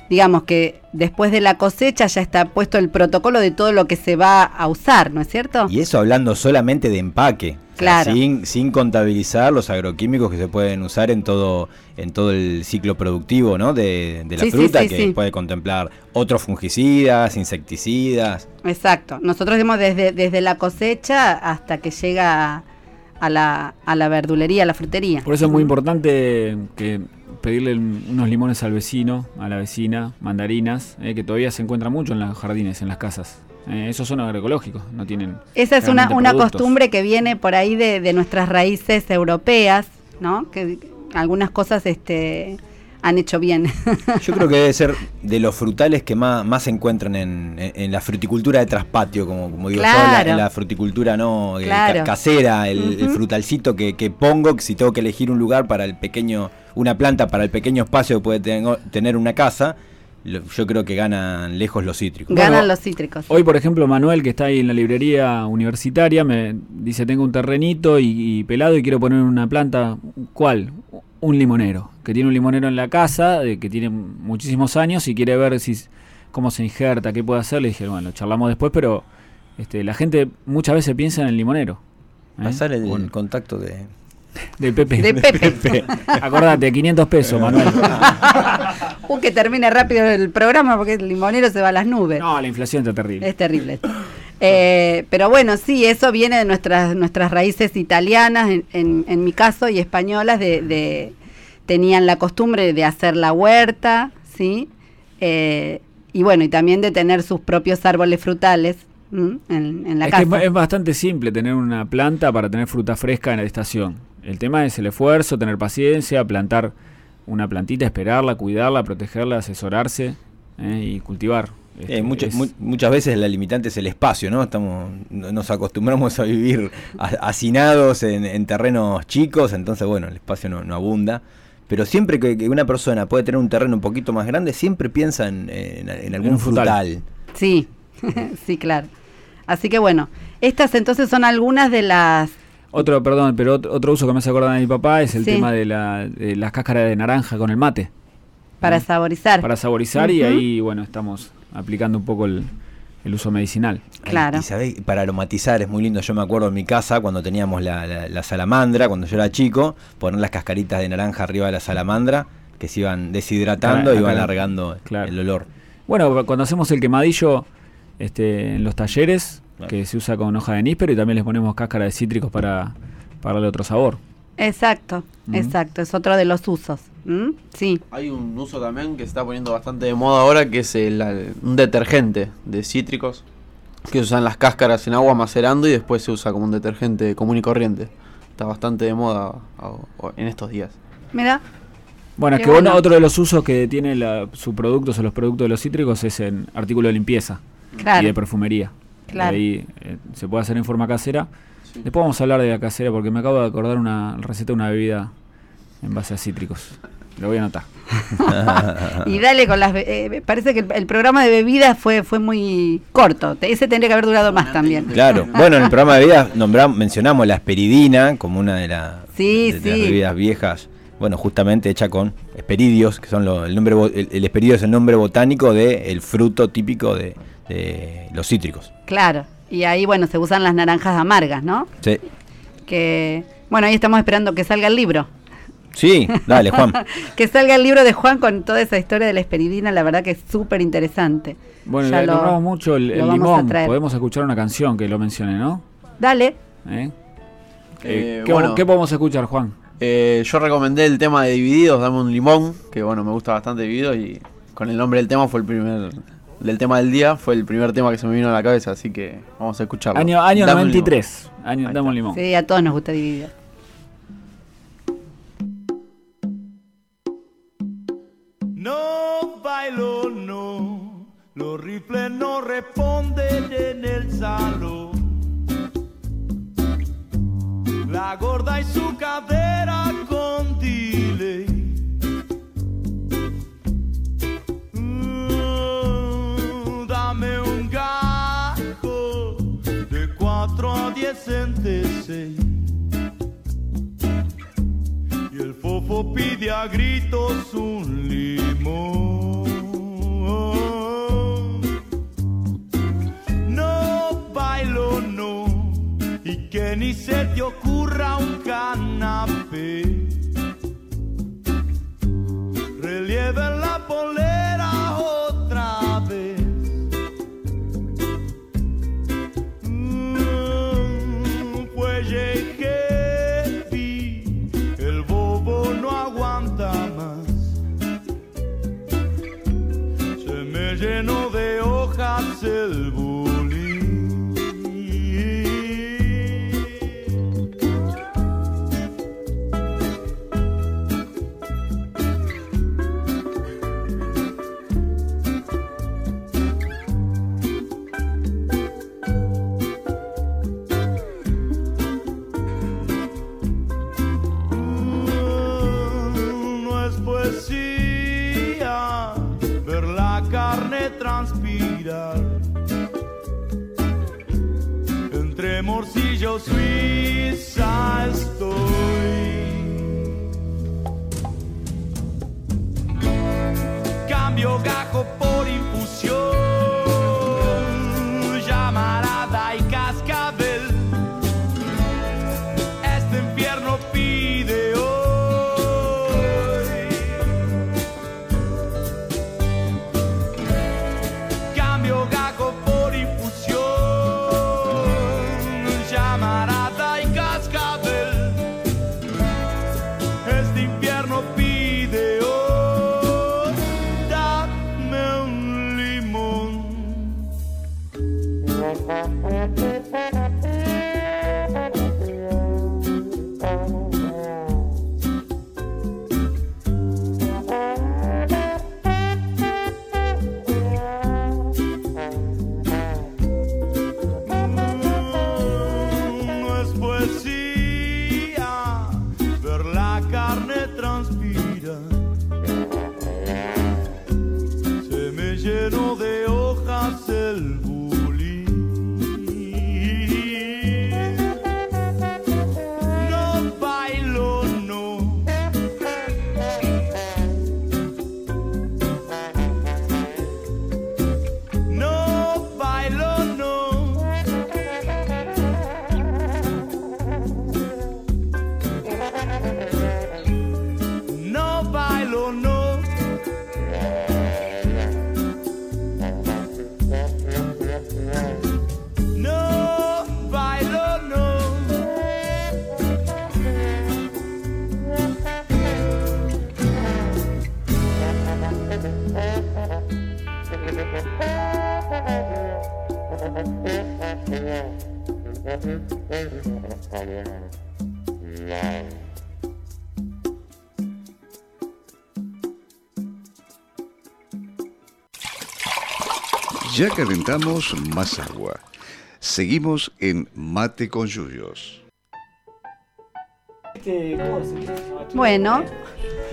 digamos que después de la cosecha ya está puesto el protocolo de todo lo que se va a usar, ¿no es cierto? Y eso hablando solamente de empaque. o sea, Claro. sin, sin contabilizar los agroquímicos que se pueden usar en todo, en todo el ciclo productivo ¿no? de, de la Sí, fruta, sí, que puede contemplar otros fungicidas, insecticidas. Exacto. Nosotros vemos desde, desde la cosecha hasta que llega a la, a la verdulería, a la frutería. Por eso es muy importante que pedirle un- unos limones al vecino, a la vecina, mandarinas, eh, que todavía se encuentran mucho en los jardines, en las casas. Eh, esos son agroecológicos, no tienen. Esa es una, una productos. costumbre que viene por ahí de, de nuestras raíces europeas, ¿no? Que algunas cosas este, han hecho bien. Yo creo que debe ser de los frutales que más, más se encuentran en, en- en la fruticultura de traspatio, como, como digo yo, en la- la fruticultura no Eh, Claro. ca- casera, el, frutalcito que, que pongo, que si tengo que elegir un lugar para el pequeño, una planta para el pequeño espacio que puede tengo- tener una casa, lo- yo creo que ganan lejos los cítricos. Ganan Bueno, los cítricos. Hoy, por ejemplo, Manuel, que está ahí en la librería universitaria, me dice, tengo un terrenito y, y pelado y quiero poner una planta. ¿Cuál? Un limonero. Que tiene un limonero en la casa, eh, que tiene muchísimos años y quiere ver si cómo se injerta, qué puede hacer. Le dije, bueno, charlamos después, pero este, la gente muchas veces piensa en el limonero. ¿eh? Pasar el, Con- contacto de... de Pepe. De Pepe. Acordate, 500 pesos, Manuel. Uh, que termine rápido el programa porque el limonero se va a las nubes. No, la inflación está terrible. Es terrible. Eh, pero bueno, sí, eso viene de nuestras, nuestras raíces italianas, en, en- en mi caso, y españolas, de, de- tenían la costumbre de hacer la huerta, ¿sí? Eh, y bueno, y también de tener sus propios árboles frutales en, en la es, casa. es, es bastante simple tener una planta para tener fruta fresca en la estación. El tema es el esfuerzo, tener paciencia, plantar una plantita, esperarla, cuidarla, protegerla, asesorarse eh, y cultivar. Eh, Este, es- mu- muchas veces la limitante es el espacio, ¿no? Estamos, no- nos acostumbramos a vivir ha- hacinados en, en terrenos chicos, entonces bueno, el espacio no, no abunda. Pero siempre que, que una persona puede tener un terreno un poquito más grande, siempre piensa en, en- en algún un frutal. frutal. Sí, sí, claro. Así que bueno, estas entonces son algunas de las... Otro, perdón, pero otro, otro uso que me hace acordar de mi papá es el Sí. tema de, la, de las cáscaras de naranja con el mate. para saborizar. Para saborizar y ahí, bueno, estamos aplicando un poco el, el uso medicinal. Claro. Y sabéis, para aromatizar es muy lindo. Yo me acuerdo en mi casa cuando teníamos la, la- la salamandra, cuando yo era chico, poner las cascaritas de naranja arriba de la salamandra, que se iban deshidratando Acá- y iban largando claro. el olor. Bueno, cuando hacemos el quemadillo este, en los talleres, Claro. que se usa con hoja de níspero y también les ponemos cáscara de cítricos para, para darle otro sabor. Exacto, exacto, es otro de los usos. ¿M? Sí, Hay un uso también que se está poniendo bastante de moda ahora, que es el, un detergente de cítricos, que se usan las cáscaras en agua macerando y después se usa como un detergente común y corriente. Está bastante de moda en estos días. mira, Bueno, es que bueno, otro de los usos que tiene la, sus productos o los productos de los cítricos es en artículo de limpieza y claro. de perfumería. Claro. Ahí eh, se puede hacer en forma casera. Después vamos a hablar de la casera porque me acabo de acordar una receta de una bebida en base a cítricos. Lo voy a anotar. y dale con las... eh, parece que el, el programa de bebidas fue, fue muy corto. Ese tendría que haber durado más también. Claro, bueno, en el programa de bebidas nombramos, mencionamos la esperidina como una de, la- Sí, de sí. las bebidas viejas. Bueno, justamente hecha con esperidios, que son lo- el nombre bo- el, el esperidio es el nombre botánico del fruto típico de, de los cítricos. Claro. Y ahí, bueno, se usan las naranjas amargas, ¿no? Sí, Que, bueno, ahí estamos esperando que salga el libro. Sí dale, Juan. que salga el libro de Juan con toda esa historia de la esperidina, la verdad que es súper interesante. Bueno, Ya le lo- nombramos mucho el, lo el vamos a limón. traer. Podemos escuchar una canción que lo mencione, ¿no? Dale. ¿Eh? Eh, ¿qué, bueno. ¿Qué podemos escuchar, Juan? Eh, yo recomendé el tema de Divididos, Dame un limón, que bueno, me gusta bastante Divididos y con el nombre del tema fue el primer del tema del día, fue el primer tema que se me vino a la cabeza, así que vamos a escucharlo. Año, año Dame un 93. Año, dame un limón. Sí, a todos nos gusta dividir. Los rifles no responden en el salón. La gorda y su cadera con delay. Mm, dame un gajo de 4 a 10 centeseis. Y el fofo pide a gritos un limón. Ni se te ocurra un canapé. Relieve la polera otra vez. Mm, Pues llegué, vi, el bobo no aguanta más. Se me llenó de hojas el bulín. Ya calentamos más agua. Seguimos en Mate con Yuyos. Bueno,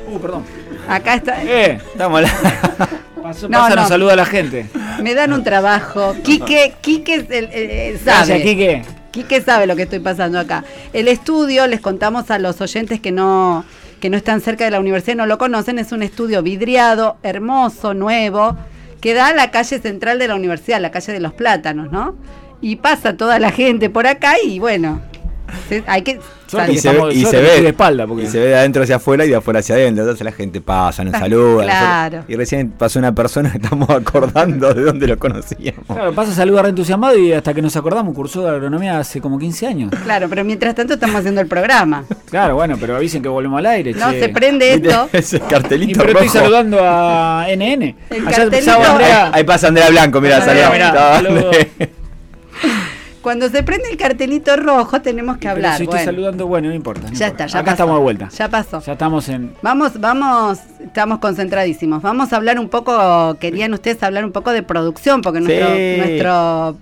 Uh, perdón. Acá está. Eh, Estamos la- No, no. saluda a la gente. Me dan un trabajo. Quique, Quique es el- el- el- Gracias, sabe. Quique. Quique sabe lo que estoy pasando acá. El estudio, les contamos a los oyentes que no, que no están cerca de la universidad y no lo conocen, es un estudio vidriado, hermoso, nuevo, que da a la calle central de la universidad, la calle de los plátanos, ¿no? Y pasa toda la gente por acá y bueno, hay que... Suerte y que se estamos- ve, y se de espalda, porque- y se ve de adentro hacia afuera y de afuera hacia adentro. Entonces la gente pasa, nos saluda. Claro. nosotros- Y recién pasó una persona que estamos acordando de dónde lo conocíamos. Claro, pasa a saludar entusiasmado y hasta que nos acordamos cursó de agronomía hace como 15 años. Claro, pero mientras tanto estamos haciendo el programa. Claro, bueno, pero avisen que volvemos al aire. No, che. se prende esto. Ese Y cartelito pero rojo. estoy saludando a NN. El Allá cartelito- pasaba Andrea. Ahí pasa Andrea Blanco, mira, Mirá, Cuando se prende el cartelito rojo tenemos que Pero hablar. si estoy bueno. saludando, bueno, no importa. no Ya importa. está, ya Acá pasó. estamos de vuelta. Ya pasó. Ya estamos en. Vamos, vamos, estamos concentradísimos. Vamos a hablar un poco, querían ustedes hablar un poco de producción, porque Sí. nuestro, nuestro,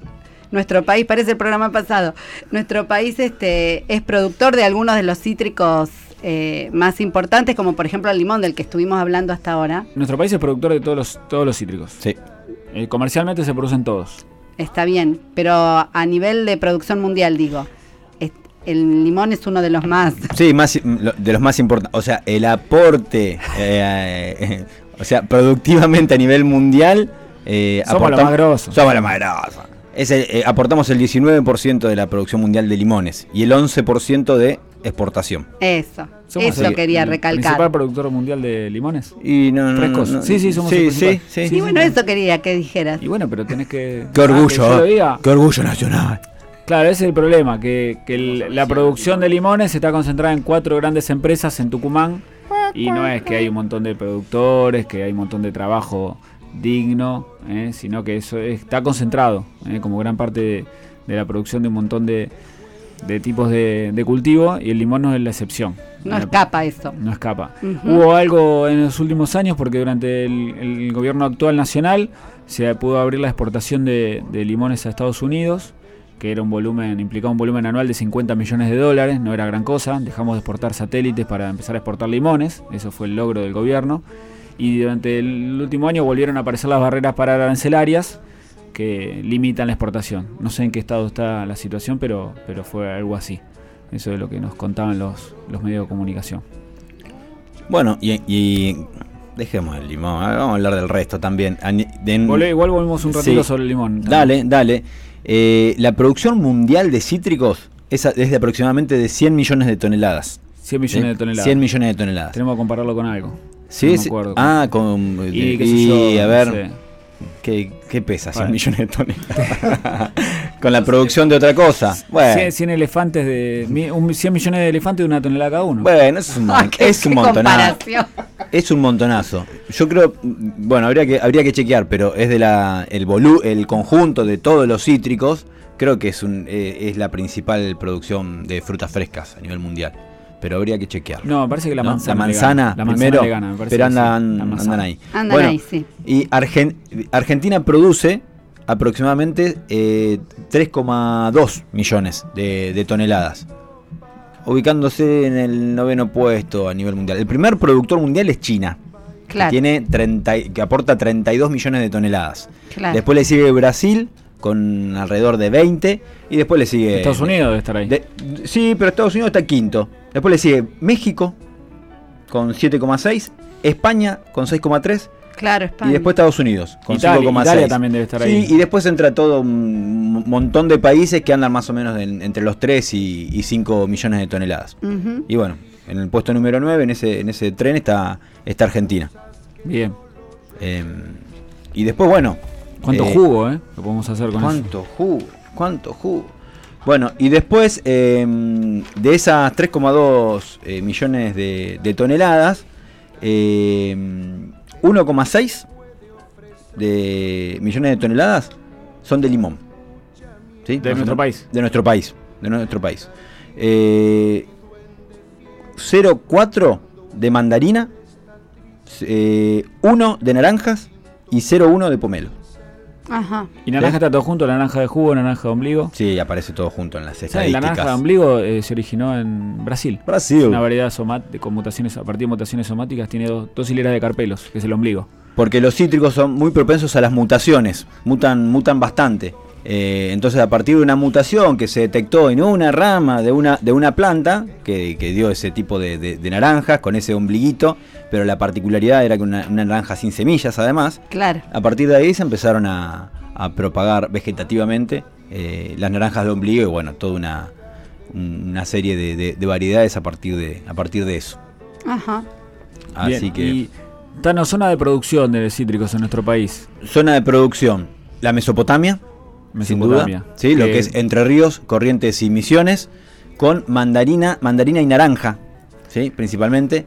nuestro país, parece el programa pasado, nuestro país este, es productor de algunos de los cítricos eh, más importantes, como por ejemplo el limón del que estuvimos hablando hasta ahora. Nuestro país es productor de todos los, todos los cítricos. Sí. Eh, comercialmente se producen todos. Está bien, pero a nivel de producción mundial, digo, el limón es uno de los más... Sí, más, lo- de los más importantes. O sea, el aporte, eh, eh, o sea, productivamente a nivel mundial. eh, Somos los aportam- más grosos. Somos los más grosos. Es el- eh, aportamos el 19% de la producción mundial de limones y el 11% de exportación. Eso, Somos eso el- quería el recalcar. principal productor mundial de limones. Y no, no, Frescos. no, no. Sí, sí, somos sí, el sí, principal. sí. Y bueno, eso quería que dijeras. Y bueno, pero tenés que. Qué Ah, que orgullo, diga. qué orgullo nacional. Claro, ese es el problema, que, que el- la producción de limones está concentrada en cuatro grandes empresas en Tucumán y no es que hay un montón de productores, que hay un montón de trabajo digno, ¿eh? sino que eso está concentrado, ¿eh? como gran parte de, de la producción de un montón de, de tipos de, de cultivo y el limón no es la excepción. No escapa eso. no escapa. Hubo algo en los últimos años porque durante el, el gobierno actual nacional se pudo abrir la exportación de, de limones a Estados Unidos, que era un volumen, implicaba un volumen anual de 50 millones de dólares, no era gran cosa. Dejamos de exportar satélites para empezar a exportar limones, eso fue el logro del gobierno. Y durante el último año volvieron a aparecer las barreras para arancelarias que limitan la exportación. No sé en qué estado está la situación, pero, pero fue algo así. Eso es lo que nos contaban los, los medios de comunicación. Bueno, y, y dejemos el limón, ah, vamos a hablar del resto también. Volve- igual volvemos un ratito Sí. sobre el limón. Dale, dale. Eh, la producción mundial de cítricos es, de aproximadamente de 100 millones de toneladas. 100 millones ¿sí? de toneladas. 100 millones de toneladas. Tenemos que compararlo con algo. Sí, No me sí. acuerdo. Ah, con. y y, qué sé yo, a no ver, sé. ¿qué, qué pesa 100 Vale. millones de toneladas? con la producción de otra cosa. Bueno, 100, 100 elefantes de. un 100 millones de elefantes de una tonelada cada uno. bueno eso es un, mon- Ah, qué- es un montonazo. comparación. Es un montonazo. Yo creo, bueno, habría que habría que chequear, pero es de la el volú, el conjunto de todos los cítricos, creo que es un eh, es la principal producción de frutas frescas a nivel mundial. Pero habría que chequear. No, parece que la ¿no? manzana. La le manzana, gana. La manzana primero, le gana, me parece pero sí, andan, andan ahí. Andan Bueno, ahí, sí. Y Argen- Argentina produce aproximadamente eh, 3,2 millones de, de toneladas, ubicándose en el noveno puesto a nivel mundial. El primer productor mundial es China, Claro. que, tiene 30, y- que aporta 32 millones de toneladas. Claro. Después le sigue Brasil con alrededor de 20 y después le sigue... Estados Unidos debe estar ahí. de- sí, pero Estados Unidos está quinto. Después le sigue México con 7,6, España con 6,3 Claro, España. y después Estados Unidos con Italia- 5,6. Italia también debe estar Sí, ahí. y después entra todo un montón de países que andan más o menos en- entre los 3 y, y 5 millones de toneladas. Y bueno, en el puesto número 9, en ese, en ese tren está, está Argentina. Bien. Eh, y después, bueno. ¿Cuánto eh, jugo, eh? Lo podemos hacer con eso. ¿Cuánto jugo? ¿Cuánto jugo? Bueno, y después eh, de esas 3,2 eh, millones de, de toneladas, eh, 1,6 de millones de toneladas son de limón. ¿Sí? De nuestro país. De nuestro país. De nuestro país. Eh, 0,4 de mandarina, eh, 1 de naranjas y 0,1 de pomelo. Ajá. Y naranja está todo junto, naranja de jugo, naranja de ombligo. Sí, aparece todo junto en las ¿Sabes? La naranja de estadísticas. ombligo eh, se originó en Brasil. Brasil. Una variedad somat de, con mutaciones, a partir de mutaciones somáticas, tiene dos, dos hileras de carpelos, que es el ombligo. Porque los cítricos son muy propensos a las mutaciones, mutan, mutan bastante. Eh, entonces, a partir de una mutación que se detectó en una rama de una, de una planta, que, que dio ese tipo de, de- de naranjas, con ese ombliguito, pero la particularidad era que una, una naranja sin semillas, además, Claro. a partir de ahí se empezaron a, a propagar vegetativamente eh, las naranjas de ombligo y, bueno, toda una, una serie de, de- de variedades a partir de, a partir de eso. Ajá. Así Bien, que. Y, Tano, zona de producción de cítricos en nuestro país. Zona de producción, la Mesopotamia, sin duda. Mesopotamia. Sí, lo Que- que es Entre Ríos, Corrientes y Misiones, con mandarina, mandarina y naranja, ¿sí? principalmente.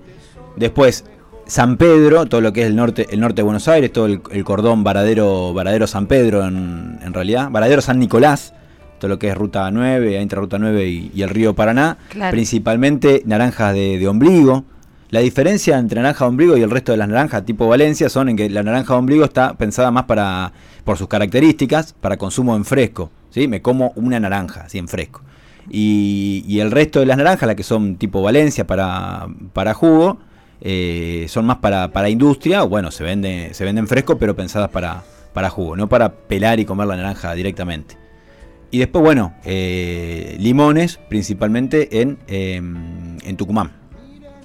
Después, San Pedro, todo lo que es el norte, el norte de Buenos Aires, todo el, el cordón Varadero, Varadero San Pedro en, en realidad, Varadero San Nicolás, todo lo que es Ruta 9, entre Ruta 9 y, y el río Paraná, Claro. principalmente naranjas de, de ombligo. La diferencia entre naranja de ombligo y el resto de las naranjas tipo Valencia son en que la naranja de ombligo está pensada más para, por sus características, para consumo en fresco. ¿sí? Me como una naranja, así en fresco. Y, y el resto de las naranjas, las que son tipo Valencia para, para jugo, eh, son más para, para industria, bueno, se, vende, se venden frescos, pero pensadas para, para jugo, no para pelar y comer la naranja directamente. Y después, bueno, eh, limones, principalmente en, em, en Tucumán.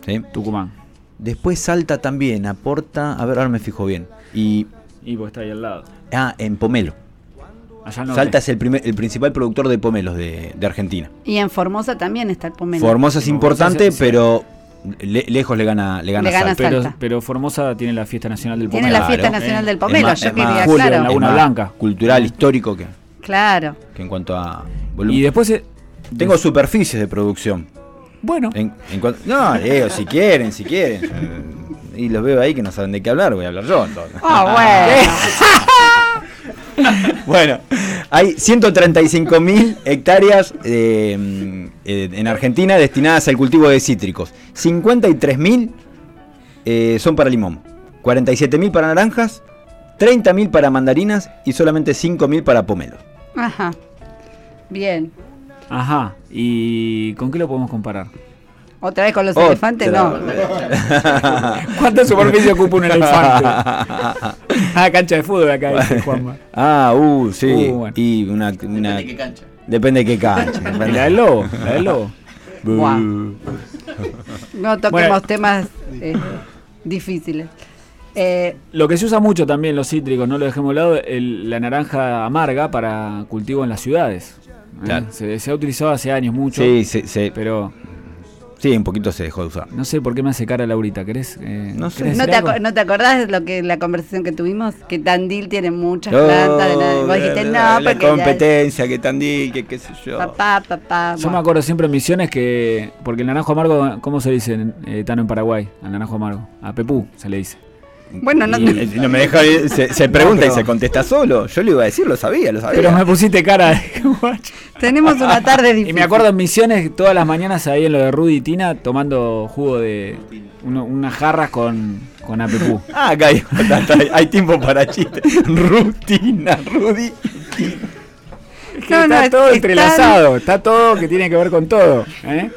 ¿sí? Tucumán. Después Salta también, aporta, a ver, ahora me fijo bien. Y, Y pues está ahí al lado. ah, en pomelo. Allá. Salta es el, primer, el principal productor de pomelos de, de Argentina. Y en Formosa también está el pomelo. Formosa es Formosa importante, se- pero le- lejos le gana, le gana Le gana Salta. Pero, Salta. pero Formosa tiene la fiesta nacional del Tiene pomelo. la fiesta Claro. nacional del pomelo, más- yo quería, julio, claro. en Laguna Es más Blanca. Cultural, histórico que, Claro. que en cuanto a volumen. Y después, eh, Tengo superficies de producción. bueno, En, en cuanto- no, Leo, si quieren, si quieren. Y los veo ahí que no saben de qué hablar, voy a hablar yo entonces. Ah, bueno. Bueno, hay 135.000 hectáreas eh, en Argentina destinadas al cultivo de cítricos. 53.000 eh, son para limón, 47.000 para naranjas, 30.000 para mandarinas y solamente 5.000 para pomelos. Ajá. Bien. ajá. ¿Y con qué lo podemos comparar? Otra vez con los Otra. elefantes, no. ¿Cuánta superficie ocupa un elefante? ah, cancha de fútbol acá, dice Juanma. Ah, uh, sí. Uh, bueno. Y una, una- de qué cancha. Depende de qué cancha. ¿Y la del lobo? ¿La del lobo? No toquemos Bueno. temas eh, difíciles. Eh, Lo que se usa mucho también los cítricos, no lo dejemos de lado, el- la naranja amarga para cultivo en las ciudades. ¿eh? Claro. Se, se ha utilizado hace años mucho, Sí, se- se- pero sí, un poquito se dejó de usar. no sé por qué me hace cara Laurita. ¿Querés? eh, No sé. ¿querés ¿no, te ¿No te acordás de lo que la conversación que tuvimos? Que Tandil tiene muchas No, plantas. De nada. Vos dijiste, no, la porque ya- competencia, que Tandil, que qué sé yo. Papá, papá. Yo me acuerdo siempre en Misiones que. Porque el naranjo amargo, ¿cómo se dice en, eh, Tano en Paraguay? Al naranjo amargo. A Pepú se le dice. Bueno, no, Y- no me deja, se, se pregunta pero- y se contesta solo. Yo le iba a decir, lo sabía, lo sabía. Pero me pusiste cara de guacho. tenemos una tarde difícil. Y me acuerdo en Misiones todas las mañanas ahí en lo de Rudy y Tina tomando jugo de. uno- unas jarras con, con Apepú. Ah, acá hay, hay tiempo para chistes. Rutina, Rudy. No, está es- todo es entrelazado, está todo que tiene que ver con todo. ¿eh?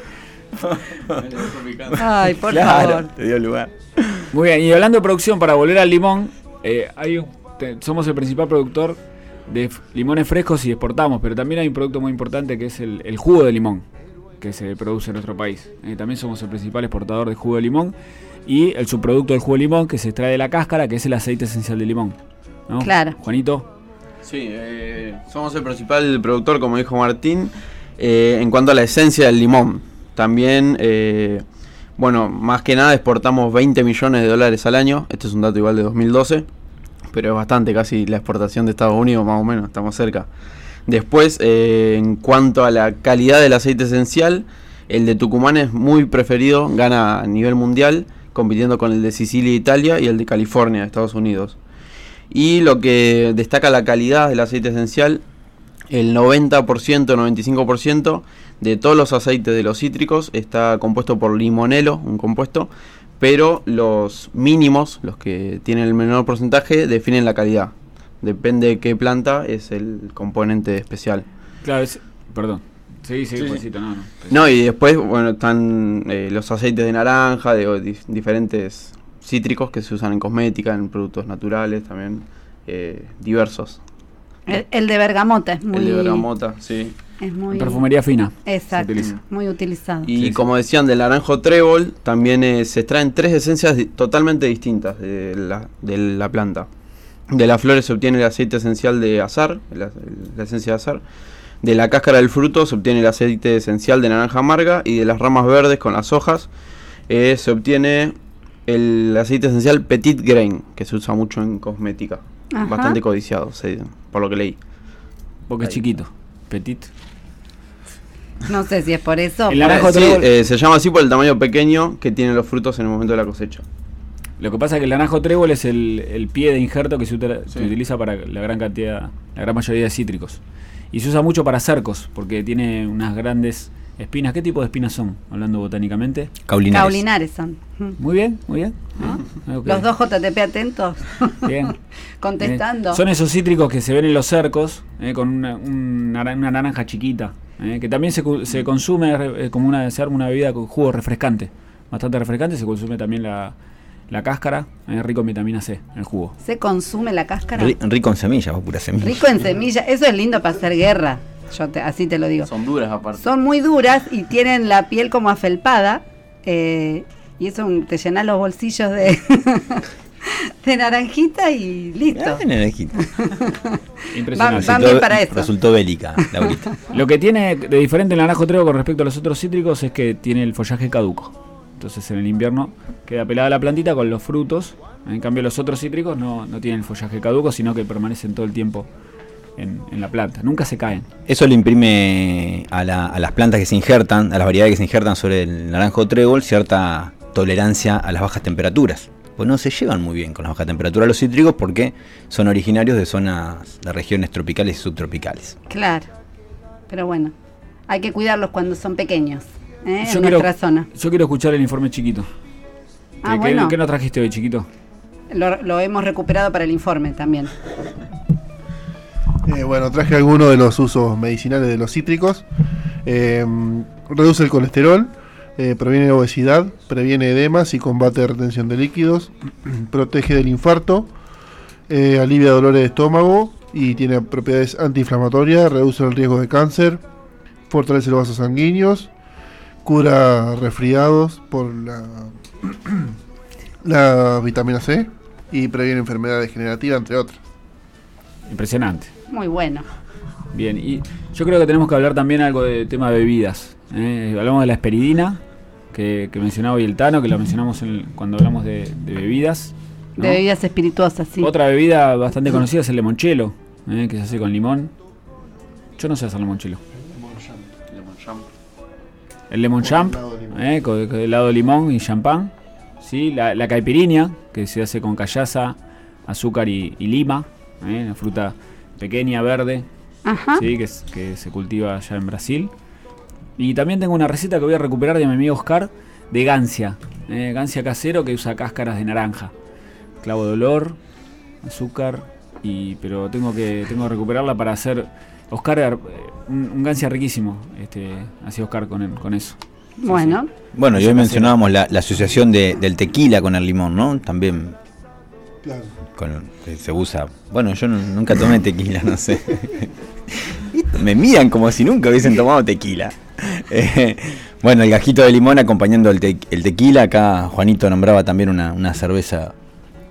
Ay, por claro, favor. te dio lugar. Muy bien, y hablando de producción, para volver al limón, eh, hay un- te- somos el principal productor de limones frescos y exportamos, pero también hay un producto muy importante que es el, el jugo de limón que se produce en nuestro país. Eh, también somos el principal exportador de jugo de limón y el subproducto del jugo de limón que se extrae de la cáscara, que es el aceite esencial de limón. ¿no? Claro. Juanito, Sí, eh, somos el principal productor, como dijo Martín, eh, en cuanto a la esencia del limón. También, eh, bueno, más que nada exportamos 20 millones de dólares al año. Este es un dato igual de 2012, pero es bastante, casi la exportación de Estados Unidos, más o menos, estamos cerca. Después, eh, en cuanto a la calidad del aceite esencial, el de Tucumán es muy preferido, gana a nivel mundial, compitiendo con el de Sicilia, Italia, y el de California, Estados Unidos. Y lo que destaca la calidad del aceite esencial, el 90%, 95% de todos los aceites de los cítricos está compuesto por limonelo, un compuesto, pero los mínimos, los que tienen el menor porcentaje, definen la calidad depende de qué planta es el componente especial. Claro, es- perdón. Sí, sí, Sí, no, no. No, y después, bueno, están eh, los aceites de naranja, de diferentes cítricos que se usan en cosmética, en productos naturales también, eh, diversos. El, el de bergamota es muy. El de bergamota, sí. Es muy. Perfumería fina. Exacto. utiliza. Muy utilizado. Y Sí, sí. como decían, del naranjo trébol también eh, se extraen tres esencias di- totalmente distintas de la, de la planta. De las flores se obtiene el aceite esencial de azar, la, la esencia de azar. De la cáscara del fruto se obtiene el aceite esencial de naranja amarga. Y de las ramas verdes con las hojas eh, se obtiene el aceite esencial Petit Grain, que se usa mucho en cosmética. Ajá. Bastante codiciado, se- por lo que leí. Porque es chiquito. Petit. No sé si es por eso. El naranjo Sí, trébol- eh, se llama así por el tamaño pequeño que tienen los frutos en el momento de la cosecha. Lo que pasa es que el naranjo trébol es el, el pie de injerto que se, utiliza para la gran cantidad, la gran mayoría de cítricos. Y se usa mucho para cercos, porque tiene unas grandes espinas. ¿Qué tipo de espinas son? Hablando botánicamente. Caulinares. Caulinares son. Muy bien, muy bien. Ah. Los dos JTP atentos. Bien. Contestando. Eh, son esos cítricos que se ven en los cercos, eh, con una, una naranja chiquita, eh, que también se, se consume eh, como una, se arma una bebida con jugo refrescante, bastante refrescante, se consume también la, la cáscara, eh, rico en vitamina C, el jugo. Se consume la cáscara. Ri- rico en semillas, pura semilla. Rico en semilla. Eso es lindo para hacer guerra. Yo te- así te lo digo. Son duras aparte. Son muy duras y tienen la piel como afelpada. eh, y eso te llenas los bolsillos de, de naranjita y listo. Ah, naranjita. Impresionante. Van Resultó- bien para eso. Resultó bélica, Laurita. Lo que tiene de diferente el naranjo trébol con respecto a los otros cítricos es que tiene el follaje caduco. Entonces en el invierno queda pelada la plantita con los frutos. En cambio los otros cítricos no, no tienen el follaje caduco, sino que permanecen todo el tiempo en, en la planta. Nunca se caen. Eso le imprime a, la- a las plantas que se injertan, a las variedades que se injertan sobre el naranjo trébol, cierta tolerancia a las bajas temperaturas. Pues no se llevan muy bien con las bajas temperaturas los cítricos porque son originarios de zonas de regiones tropicales y subtropicales. Claro. Pero bueno, hay que cuidarlos cuando son pequeños. ¿eh? Yo en quiero- nuestra zona. Yo quiero escuchar el informe chiquito. Ah, ¿Qué, bueno. qué nos trajiste hoy, chiquito? Lo, lo hemos recuperado para el informe también. Eh, bueno, traje algunos de los usos medicinales de los cítricos. Eh, reduce el colesterol, eh, previene obesidad, previene edemas y combate retención de líquidos, protege del infarto, alivia dolores de estómago y tiene propiedades antiinflamatorias, reduce el riesgo de cáncer, fortalece los vasos sanguíneos, cura resfriados por la, la vitamina C y previene enfermedad degenerativa, entre otras. Impresionante. Muy bueno. Bien, y yo creo que tenemos que hablar también algo de tema de bebidas. ¿eh? Hablamos de la esperidina, que, que mencionaba hoy el Tano, que la mencionamos en el- cuando hablamos de, de bebidas. ¿no? De bebidas espirituosas, sí. Otra bebida bastante conocida es el limonchelo, ¿eh? que se hace con limón. Yo no sé hacer limonchelo. El lemon champ, ¿eh? con, con helado de limón y champán. ¿sí? La, la caipirinha, que se hace con callaza, azúcar y, y lima. ¿eh? Una fruta pequeña, verde, Ajá. ¿sí? que, es- que se cultiva allá en Brasil. Y también tengo una receta que voy a recuperar de mi amigo Oscar de gancia. ¿eh? Gancia casero que usa cáscaras de naranja. Clavo de olor, azúcar, y, pero tengo que, tengo que recuperarla para hacer... Oscar, eh, un, un gancia riquísimo, este, hacía Oscar con, con eso. Bueno, Bueno, y hoy me mencionábamos la, la asociación de- del tequila con el limón, ¿no? También con, que se usa. Bueno, yo nu- nunca tomé tequila, no sé. Me miran como si nunca hubiesen tomado tequila. Eh, bueno, el gajito de limón acompañando el, te- el tequila. Acá Juanito nombraba también una, una cerveza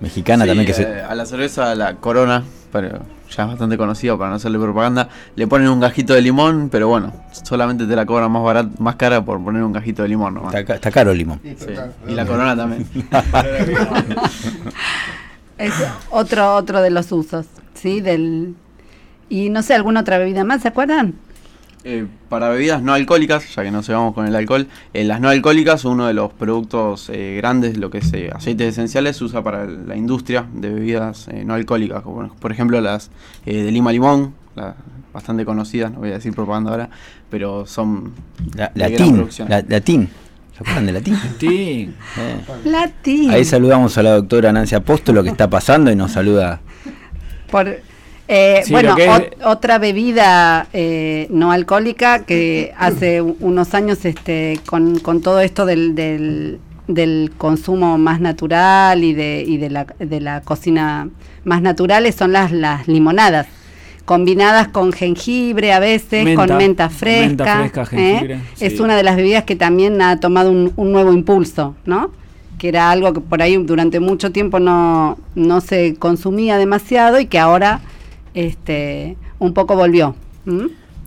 mexicana Sí, también que eh, se... A la cerveza, la Corona, pero ya es bastante conocida para no hacerle propaganda, le ponen un gajito de limón, pero bueno, solamente te la cobran más barat, más cara por poner un gajito de limón nomás. Está, está caro el limón. Sí, Y la Corona también. es otro otro de los usos, ¿sí? Del y no sé, alguna otra bebida más, ¿se acuerdan? Eh, para bebidas no alcohólicas, ya que no se vamos con el alcohol, eh, las no alcohólicas, uno de los productos eh, grandes, lo que es eh, aceites esenciales, se usa para la industria de bebidas eh, no alcohólicas, como por ejemplo las eh, de lima limón, la- bastante conocidas, no voy a decir propaganda ahora, pero son La, de gran producción. la- latín. ¿Se acuerdan de latín? Eh. Latín. Ahí saludamos a la doctora Nancy Apóstolo que está pasando y nos saluda. Por Eh, Sí, bueno, ot- otra bebida eh, no alcohólica que hace unos años este, con, con todo esto del, del, del consumo más natural y de, y de, la, de la cocina más naturales son las, las limonadas. Combinadas con jengibre a veces, Menta, con menta fresca. menta fresca, ¿eh? jengibre, Es una de las bebidas que también ha tomado un, un nuevo impulso, ¿no? que era algo que por ahí durante mucho tiempo no, no se consumía demasiado y que ahora este, un poco volvió. ¿Mm?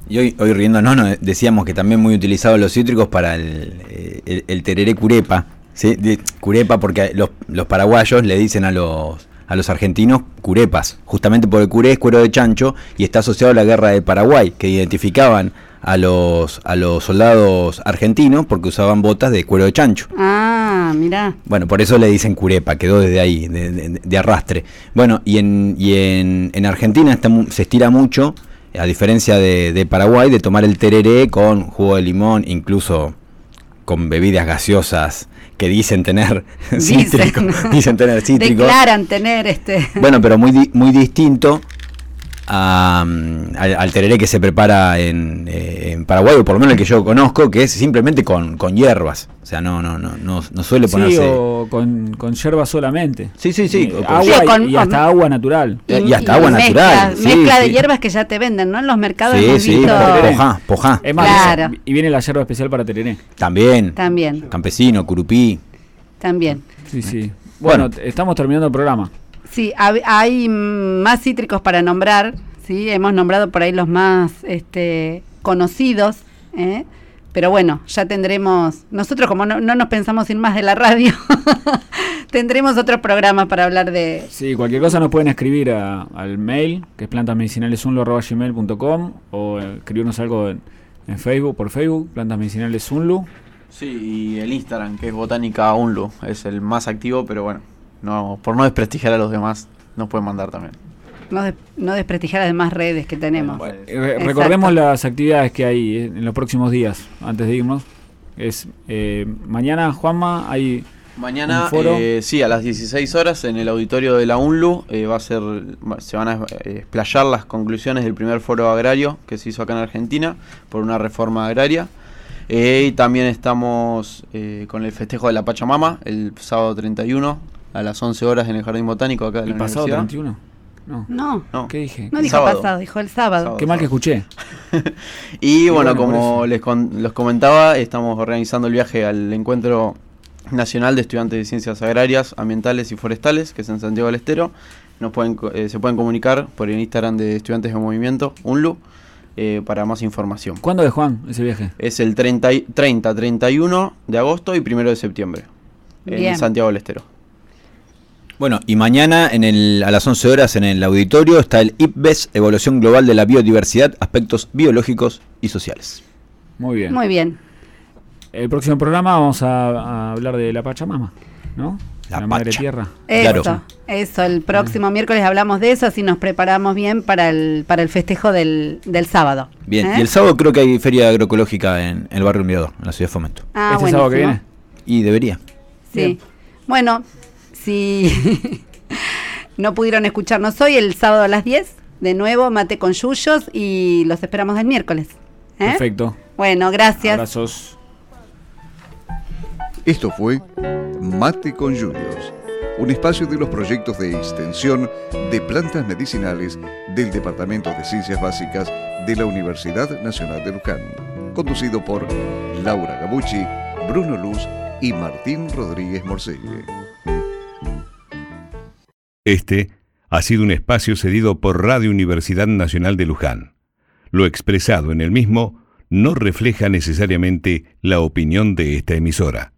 Y hoy, hoy riéndonos, no, decíamos que también muy utilizados los cítricos para el, eh, el, el tereré curepa. ¿sí? De- curepa porque los, los paraguayos le dicen a los, a los argentinos curepas, justamente porque el curé es cuero de chancho y está asociado a la guerra de Paraguay, que identificaban a los, a los soldados argentinos porque usaban botas de cuero de chancho. Ah, mira. Bueno, por eso le dicen curepa, quedó desde ahí, de, de- de arrastre. Bueno, y en, y en, en Argentina está se estira mucho, a diferencia de, de Paraguay, de tomar el tereré con jugo de limón, incluso con bebidas gaseosas que dicen tener cítrico. Dicen tener cítrico. Declaran tener este. Bueno, pero muy, muy distinto a, al, tereré que se prepara en, eh, en Paraguay, o por lo menos el que yo conozco, que es simplemente con, con hierbas. O sea, no, no, no, no, no suele Sí, ponerse. o con, con yerba solamente. Sí, sí, sí. Eh, o con- agua Sí, y- con- y, hasta agua natural. Y- y hasta agua mezcla, natural, sí, Mezcla de hierbas que ya te venden, ¿no? En los mercados Sí, hemos sí, visto pojá, pojá. Es más, Claro. y viene la yerba especial para tereré. También. también, Campesino, curupí. también. Sí, sí. Bueno, estamos terminando el programa. Sí, hay más cítricos para nombrar, sí, hemos nombrado por ahí los más este, conocidos, ¿eh? pero bueno, ya tendremos, nosotros como no, no nos pensamos ir más de la radio, tendremos otros programas para hablar de... Sí, cualquier cosa nos pueden escribir a- al mail, que es plantasmedicinalesunlu.gmail.com o escribirnos algo en, en Facebook, por Facebook, Plantas Medicinales Unlu. Sí, y el Instagram, que es Botánica Unlu, es el más activo, pero bueno, no por no desprestigiar a los demás, nos pueden mandar también. No, des- no desprestigiar las demás redes que tenemos. Bueno, Eh, re- recordemos las actividades que hay eh, en los próximos días, antes de irnos. Es eh, mañana, Juanma, hay Mañana, Un foro. eh, sí, a las 16 horas en el auditorio de la UNLU eh, va a ser, se van a explayar las conclusiones del primer foro agrario que se hizo acá en Argentina por una reforma agraria. Eh, y también estamos eh, con el festejo de la Pachamama el sábado 31 a las 11 horas en el Jardín Botánico acá de el la pasado universidad. 31. No. No, No. ¿Qué dije? no el dijo sábado. pasado, dijo el sábado. Sábado. Qué mal que escuché. Y bueno, como les con- los comentaba, estamos organizando el viaje al encuentro nacional de estudiantes de ciencias agrarias, ambientales y forestales, que es en Santiago del Estero. Nos pueden, eh, se pueden comunicar por el Instagram de Estudiantes de Movimiento, UNLU, eh, para más información. ¿Cuándo es Juan ese viaje? Es el 30, y- 30, 31 de agosto y 1 de septiembre, Bien. en Santiago del Estero. Bueno, y mañana en el, a las 11 horas en el auditorio está el IPBES, Evaluación Global de la Biodiversidad, Aspectos Biológicos y Sociales. Muy bien. Muy bien. El próximo programa vamos a, a hablar de la Pachamama, ¿no? La Madre. Tierra. Eso, Claro. eso, el próximo miércoles hablamos de eso, así nos preparamos bien para el, para el festejo del, del sábado. Bien, ¿eh? y el sábado creo que hay feria agroecológica en el barrio Mirador, en la ciudad de Fomento. Ah, este sábado que viene. Y debería. Sí. Bien. Bueno, si no pudieron escucharnos hoy, el sábado a las 10, de nuevo, mate con yuyos y los esperamos el miércoles. ¿eh? Perfecto. Bueno, gracias. Abrazos. Esto fue Mate con Yuyos, un espacio de los proyectos de extensión de plantas medicinales del Departamento de Ciencias Básicas de la Universidad Nacional de Luján, conducido por Laura Gabucci, Bruno Luz y Martín Rodríguez Morcelle. Este ha sido un espacio cedido por Radio Universidad Nacional de Luján. Lo expresado en el mismo no refleja necesariamente la opinión de esta emisora.